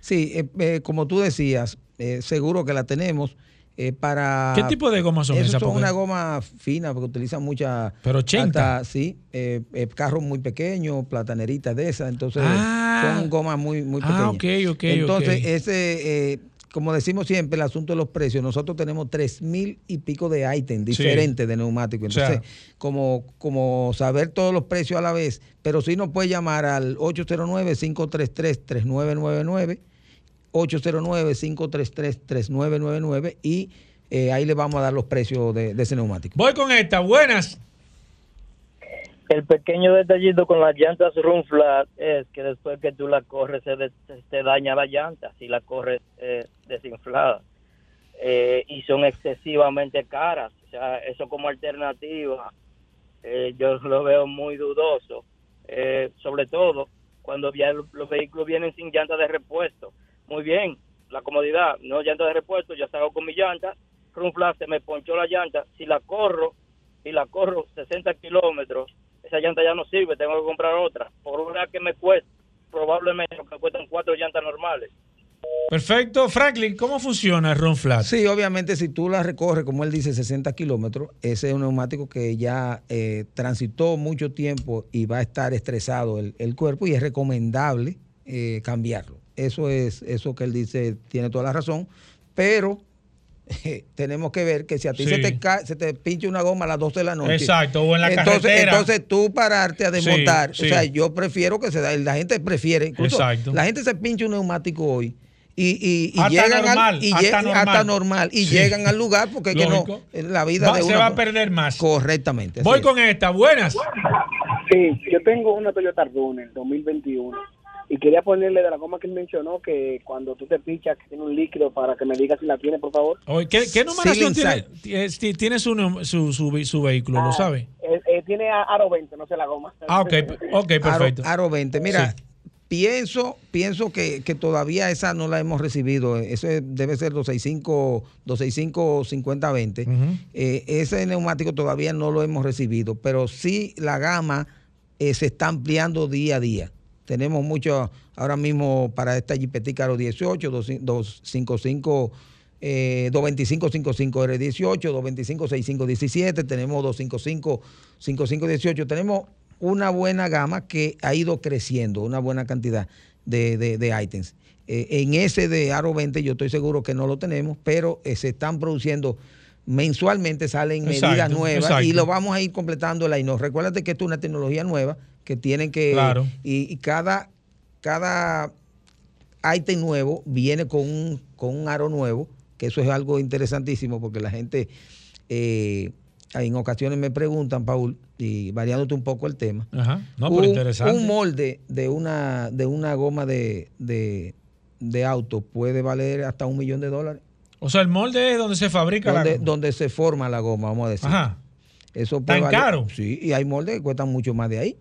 Sí, eh, eh, como tú decías, eh, seguro que la tenemos eh, para... ¿Qué tipo de gomas son Esas son una goma fina porque utilizan mucha... Pero 80. alta- sí, eh, carros muy pequeños, plataneritas de esas, entonces Ah. son gomas muy, muy Ah, pequeñas. ok, ok, Entonces, ese... como decimos siempre, el asunto de los precios, nosotros tenemos tres mil y pico de ítems diferentes de neumáticos. O sea- Entonces, como, como saber todos los precios a la vez, pero sí nos puede llamar al 809-533-3999, 809-533-3999 y eh, ahí le vamos a dar los precios de, de ese neumático. Voy con esta. Buenas. El pequeño detallito con las llantas run flat es que después que tú la corres se, de- se- daña la llanta si la corres eh, desinflada. Eh, y son excesivamente caras. O sea, eso como alternativa eh, yo lo veo muy dudoso. Sobre todo cuando ya lo- los vehículos vienen sin llanta de repuesto. Muy bien, la comodidad, no llanta de repuesto, ya salgo con mi llanta, run flat se me ponchó la llanta, si la corro y la corro 60 kilómetros, esa llanta ya no sirve, tengo que comprar otra. Por una que me cuesta, probablemente lo que cuestan cuatro llantas normales. Perfecto. Franklin, ¿cómo funciona el Ron Flat? Sí, obviamente si tú la recorres, como él dice, 60 kilómetros, ese es un neumático que ya eh, transitó mucho tiempo y va a estar estresado el, el cuerpo y es recomendable eh, cambiarlo. Eso es, eso que él dice tiene toda la razón, pero [laughs] tenemos que ver que si a ti Sí. se, te cae- se te pincha una goma a las 12 de la noche. Exacto, o en la entonces, carretera. Entonces tú pararte a desmontar. Sí, O sea, yo prefiero que se da. La gente prefiere. Incluso Exacto. la gente se pincha un neumático hoy. Y, y, y Hasta llegan normal, al, y hasta normal. hasta normal y Sí. llegan al lugar porque que no la vida Va- de se va a perder más. correctamente Voy es. con esta. Buenas. Sí, yo tengo una Toyota Runner 2021 y quería ponerle de la goma que él mencionó que cuando tú te pichas que tiene un líquido para que me digas si la tiene, por favor. ¿Qué, qué numeración tiene, ti- tiene su, num- su, su, su vehículo? ¿Lo Ah, sabe? eh, eh, tiene aro 20, no sé la goma. Ah, ok, ok, perfecto. Aro, Aro 20. Mira, Sí. pienso, pienso que, que todavía esa no la hemos recibido. Eso es- debe ser 265, 265 5020. Ujú. Eh, ese neumático todavía no lo hemos recibido, pero sí la gama eh, se está ampliando día a día. Tenemos mucho ahora mismo para esta Jeepetica Aro 18, 255 eh, 225 R18, 225 6517, tenemos 255 5518, tenemos una buena gama que ha ido creciendo, una buena cantidad de, de- de ítems. Eh, en ese de Aro 20 yo estoy seguro que no lo tenemos, pero eh, se están produciendo mensualmente salen medidas Exacto, nuevas exacto. y lo vamos a ir completando el AINO. Recuérdate que esto es una tecnología nueva que tienen que Claro. y, y cada cada ítem nuevo viene con un, con un aro nuevo, que eso es algo interesantísimo porque la gente eh, en ocasiones me preguntan, Paul, y variándote un poco el tema, Ajá. No, pero un, interesante. un molde de una, de una goma de, de, de auto puede valer hasta un millón de dólares. O sea, el molde es donde se fabrica Donde, la. donde se forma la goma, vamos a decir. Ajá. Eso puede ¿Tan valer- caro? Sí, y hay moldes que cuestan mucho más de ahí.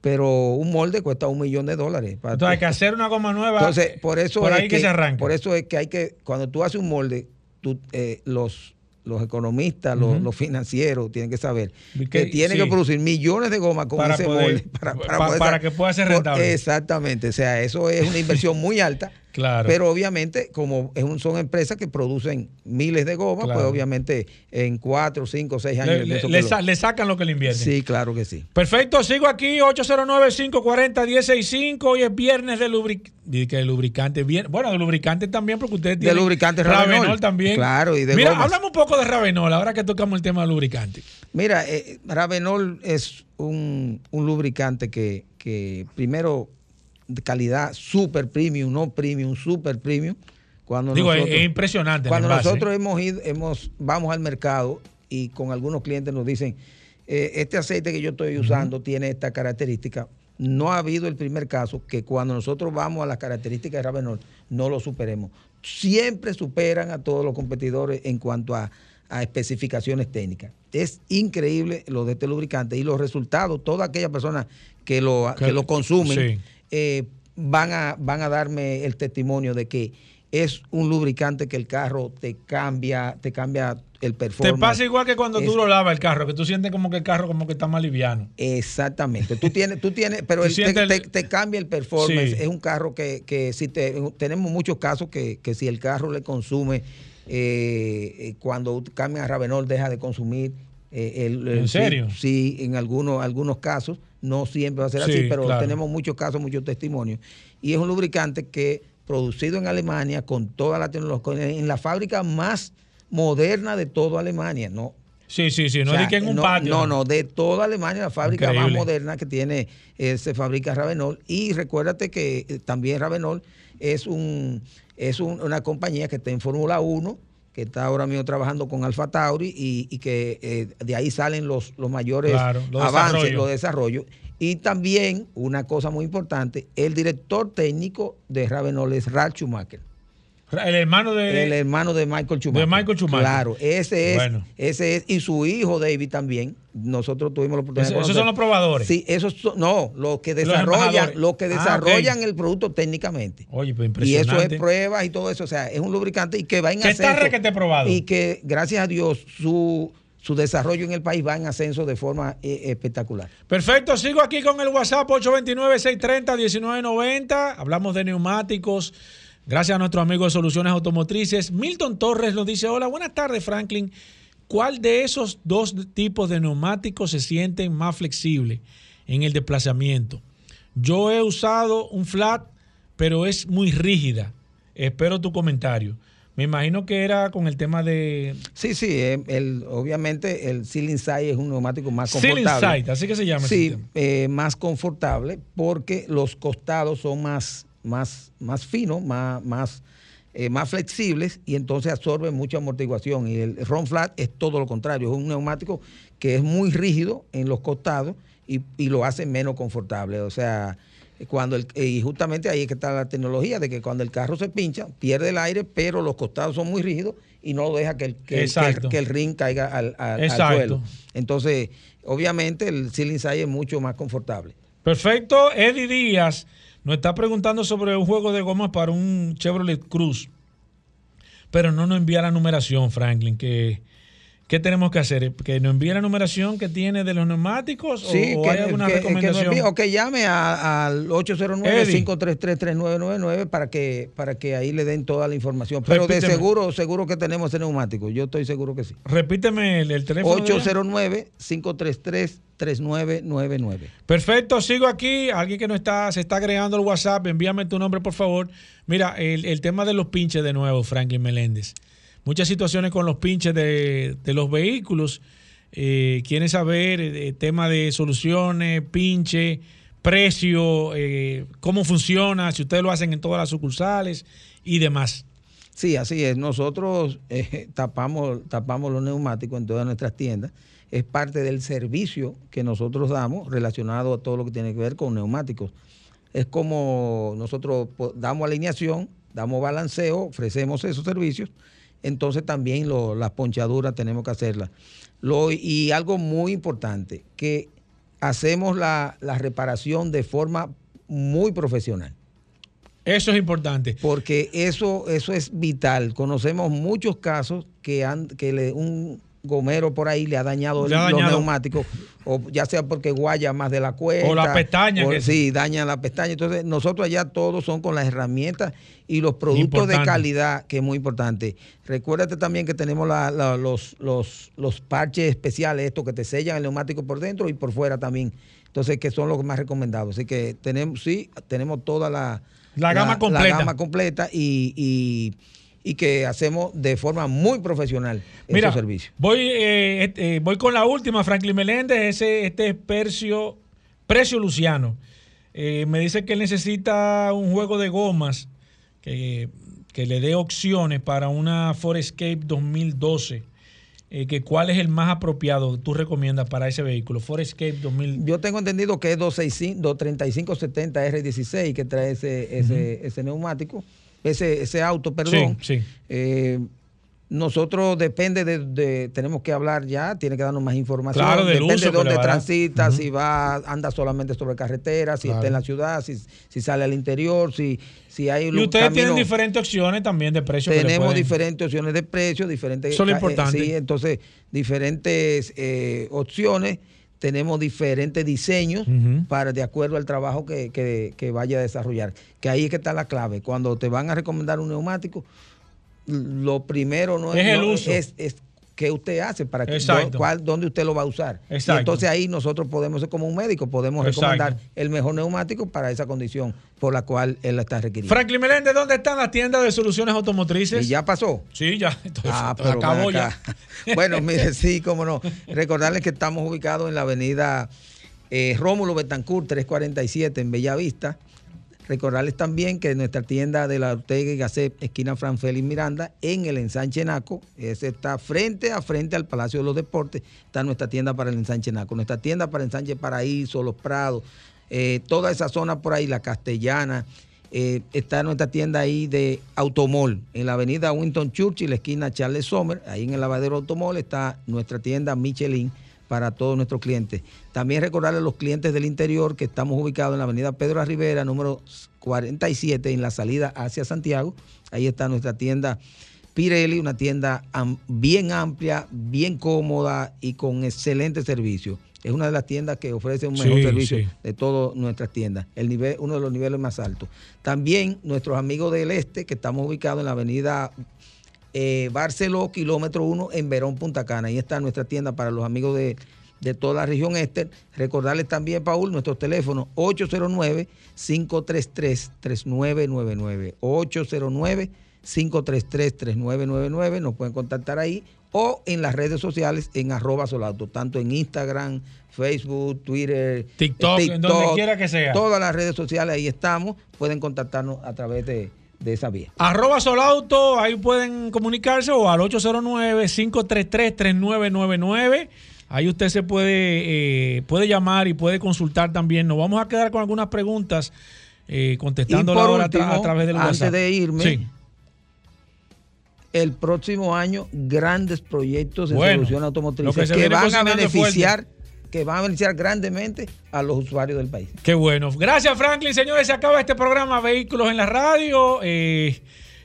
Pero un molde cuesta un millón de dólares. Para Entonces hay que hacer una goma nueva. Entonces, por eso por es ahí que, se arranca. Por eso es que hay que, cuando tú haces un molde, tú, eh, los, los economistas, los, los financieros tienen que saber que, que- tienen sí. que producir millones de gomas con Para ese poder- molde [laughs] para, para pa- poder para sa- que pueda ser rentable. Exactamente, o sea, eso es una inversión muy alta. [laughs] Claro. Pero obviamente, como son empresas que producen miles de gomas, Claro. pues obviamente en cuatro, cinco, seis años. le, le- sa- sacan lo que le invierten. Sí, claro que sí. Perfecto, sigo aquí, 809-540-165. Hoy es viernes de lubricante. que de lubricante. Bien, bueno, de lubricante también, porque ustedes De tienen. lubricante Ravenol, Ravenol. también. Claro, y de Mira, gomas. hablamos un poco de Ravenol, ahora que tocamos el tema de lubricante. Mira, eh, Ravenol es un, un lubricante que, que primero de calidad super premium, no premium, super premium. Cuando Digo, es- nosotros, es impresionante Cuando nosotros hemos ido, hemos, vamos al mercado y con algunos clientes nos dicen, eh, este aceite que yo estoy usando tiene esta característica. No ha habido el primer caso que cuando nosotros vamos a las características de Ravenol no lo superemos. Siempre superan a todos los competidores en cuanto a, a especificaciones técnicas. Es increíble lo de este lubricante y los resultados, todas aquellas personas que lo, Que- que lo consumen sí. Eh, van, a, van a darme el testimonio de que es un lubricante que el carro te cambia, te cambia el Te performance. pasa igual que cuando tú Es- lo lavas el carro, que tú sientes como que el carro como que está más liviano. Exactamente. Tú tienes, tú tienes, pero [laughs] Tú el- te, el- te- te cambia el performance. Sí. Es un carro que, que si te, tenemos muchos casos que, que si el carro le consume, eh, eh, cuando cambia a Ravenol deja de consumir. eh, el- ¿En serio? Sí, en algunos, algunos casos. No siempre va a ser Sí, así, pero claro. tenemos muchos casos, muchos testimonios. Y es un lubricante que producido en Alemania con toda la tecnología, en la fábrica más moderna de toda Alemania, ¿no? Sí, sí, sí. No O sea, di que en un no, patio. No, no, de toda Alemania, la fábrica más moderna que tiene, eh, se fabrica Ravenol. Y recuérdate que eh, también Ravenol es un es un- una compañía que está en Fórmula 1, que está ahora mismo trabajando con Alfa Tauri y, y que eh, de ahí salen los, los mayores Claro, los avances, desarrollos. los desarrollos. Y también, una cosa muy importante, el director técnico de Ravenol es Ralf Schumacher. El hermano de. El hermano de Michael Schumacher. De Michael Schumacher. Claro, ese es, Bueno. ese es, y su hijo David también. Nosotros tuvimos la oportunidad de esos son los probadores. Sí, esos son, no, los que desarrollan, los que Ah, desarrollan el producto técnicamente. Oye, pues Y eso impresionante. es pruebas y todo eso. O sea, es un lubricante y que va en Que está ascenso. requete probado. Y que, gracias a Dios, su, su desarrollo en el país va en ascenso de forma eh, espectacular. Perfecto, sigo aquí con el WhatsApp 829-630-1990. Hablamos de neumáticos, Gracias a nuestro amigo de Soluciones Automotrices. Milton Torres nos dice, hola, buenas tardes Franklin. ¿Cuál de esos dos tipos de neumáticos se sienten más flexibles en el desplazamiento? Yo he usado un flat, pero es muy rígida. Espero tu comentario. Me imagino que era con el tema de... Sí, sí, eh, el, obviamente el Ceiling Side es un neumático más Ceiling confortable. Side, así que se llama. Sí, eh, más confortable porque los costados son más, más, más finos, más, más, eh, más flexibles y entonces absorben mucha amortiguación. Y el Ron Flat es todo lo contrario, es un neumático que es muy rígido en los costados y, y lo hace menos confortable. O sea, cuando el, y justamente ahí es que está la tecnología de que cuando el carro se pincha, pierde el aire, pero los costados son muy rígidos y no deja que el, que, el- que el- Exacto. que el ring caiga al, al- al suelo. Entonces, obviamente el ceiling side es mucho más confortable. Perfecto. Eddie Díaz nos está preguntando sobre un juego de gomas para un Chevrolet Cruz. Pero no nos envía la numeración, Franklin. Que, ¿Qué tenemos que hacer? ¿Que nos envíe la numeración que tiene de los neumáticos? ¿O- Sí, ¿O, que, hay alguna que- que recomendación? envíe- o que llame al Eddie. 809-533-3999 para que, para que ahí le den toda la información. Pero de seguro, seguro que tenemos ese neumático. Yo estoy seguro que sí. Repíteme el, el teléfono. de ella. 809-533-3999. Perfecto, sigo aquí. Alguien que no está, se está agregando al WhatsApp, envíame tu nombre, por favor. Mira, el, el tema de los pinches de nuevo, Franklin Meléndez. Muchas situaciones con los pinches de, los vehículos. Eh, saber el tema de soluciones, pinche, precio, eh, cómo funciona, si ustedes lo hacen en todas las sucursales y demás. Sí, así es. Nosotros eh, [laughs] tapamos, tapamos los neumáticos en todas nuestras tiendas. Es parte del servicio que nosotros damos relacionado a todo lo que tiene que ver con neumáticos. Es como nosotros damos alineación, damos balanceo, ofrecemos esos servicios. Entonces también lo- las ponchaduras tenemos que hacerlas. Lo- y algo muy importante, que hacemos la, la reparación de forma muy profesional. Eso es importante. Porque eso, eso es vital. Conocemos muchos casos que, han, que le- un gomero por ahí le ha dañado, Le ha los neumáticos, o ya sea porque guaya más de la cuenta. O la pestaña o- que- sí, daña la pestaña. Entonces, nosotros allá todos son con las herramientas y los productos de calidad, que es muy importante. Recuérdate también que tenemos la- la- los, los, los parches especiales, estos que te sellan el neumático por dentro y por fuera también. Entonces, que son los más recomendados. Así que tenemos, sí, tenemos toda la, La gama completa. La gama completa y, y- y que hacemos de forma muy profesional Mira, esos servicios. Voy, eh, este, eh, voy con la última, Franklin Meléndez. Ese, este es Percio, Precio Luciano. Eh, me dice que él necesita un juego de gomas que, que le dé opciones para una Forescape 2012. Eh, que ¿Cuál es el más apropiado que tú recomiendas para ese vehículo? Forescape 2012. Yo tengo entendido que es 265 23570 R16 que trae ese, ese, ese neumático, ese, ese auto, perdón. Sí, sí. Eh, nosotros depende de, de- tenemos que hablar ya, tiene que darnos más información. Claro, depende uso de dónde transita, si va, anda solamente sobre carretera, si Claro. está en la ciudad, si, si sale al interior, si, si hay Y ustedes tienen diferentes opciones también de precio. tenemos pueden- diferentes opciones de precio, diferentes. Eso es lo eh, importante. sí, entonces, diferentes eh, opciones, tenemos diferentes diseños para de acuerdo al trabajo que, que- que vaya a desarrollar. Que ahí es que está la clave. Cuando te van a recomendar un neumático, lo primero no Es el no uso. es, es qué usted hace para que Exacto. dó- cuál- dónde usted lo va a usar. Y entonces ahí nosotros podemos ser como un médico, podemos Exacto. recomendar el mejor neumático para esa condición por la cual él la está requiriendo. Franklin Meléndez, ¿dónde están las tiendas de soluciones automotrices? ¿Y ya pasó? Sí, ya. [laughs] Entonces, Ah, pero acabó ya. [laughs] Bueno, mire, sí, cómo no. Recordarles que estamos ubicados en la avenida eh, Rómulo Betancourt, 347, en Bellavista. Recordarles también que nuestra tienda de la Ortega y Gasset, esquina Fran Félix Miranda, en el ensanche Naco, está frente a frente al Palacio de los Deportes, está nuestra tienda para el ensanche Naco. Nuestra tienda para ensanche Paraíso, Los Prados, eh, toda esa zona por ahí, la Castellana, eh, está nuestra tienda ahí de Automol, en la avenida Winton Churchill, la esquina Charles Sommer, ahí en el lavadero Automol está nuestra tienda Michelin para todos nuestros clientes. También recordarle a los clientes del interior que estamos ubicados en la avenida Pedro Rivera, número 47, en la salida hacia Santiago. Ahí está nuestra tienda Pirelli, una tienda bien amplia, bien cómoda y con excelente servicio. Es una de las tiendas que ofrece un mejor Sí, servicio sí. de todas nuestras tiendas, el nivel, uno de los niveles más altos. También nuestros amigos del este, que estamos ubicados en la avenida eh, Barceló, kilómetro 1, en Verón, Punta Cana. Ahí está nuestra tienda para los amigos de, de toda la región este. Recordarles también, Paul, nuestros teléfonos 809-533-3999. 809-533-3999. Nos pueden contactar ahí o en las redes sociales en arroba solauto, tanto en Instagram, Facebook, Twitter, TikTok, en donde quiera que sea. Todas las redes sociales ahí estamos. Pueden contactarnos a través de, de esa vía. Arroba Solauto, ahí pueden comunicarse o al 809-533-3999. Ahí usted se puede, eh, puede llamar y puede consultar también. Nos vamos a quedar con algunas preguntas eh, contestando ahora a, tra- a través del antes WhatsApp. de irme, Sí. el próximo año grandes proyectos Bueno, solución automotriz que que, van a beneficiar que van a beneficiar grandemente a los usuarios del país. Qué bueno. Gracias, Franklin. Señores, se acaba este programa Vehículos en la Radio. Eh,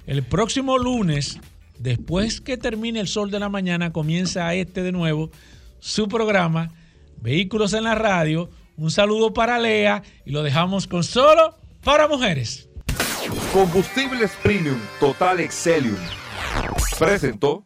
el próximo lunes, después que termine el sol de la mañana, comienza este de nuevo su programa Vehículos en la Radio. Un saludo para Lea y lo dejamos con solo para mujeres. Combustibles Premium Total Excelium presentó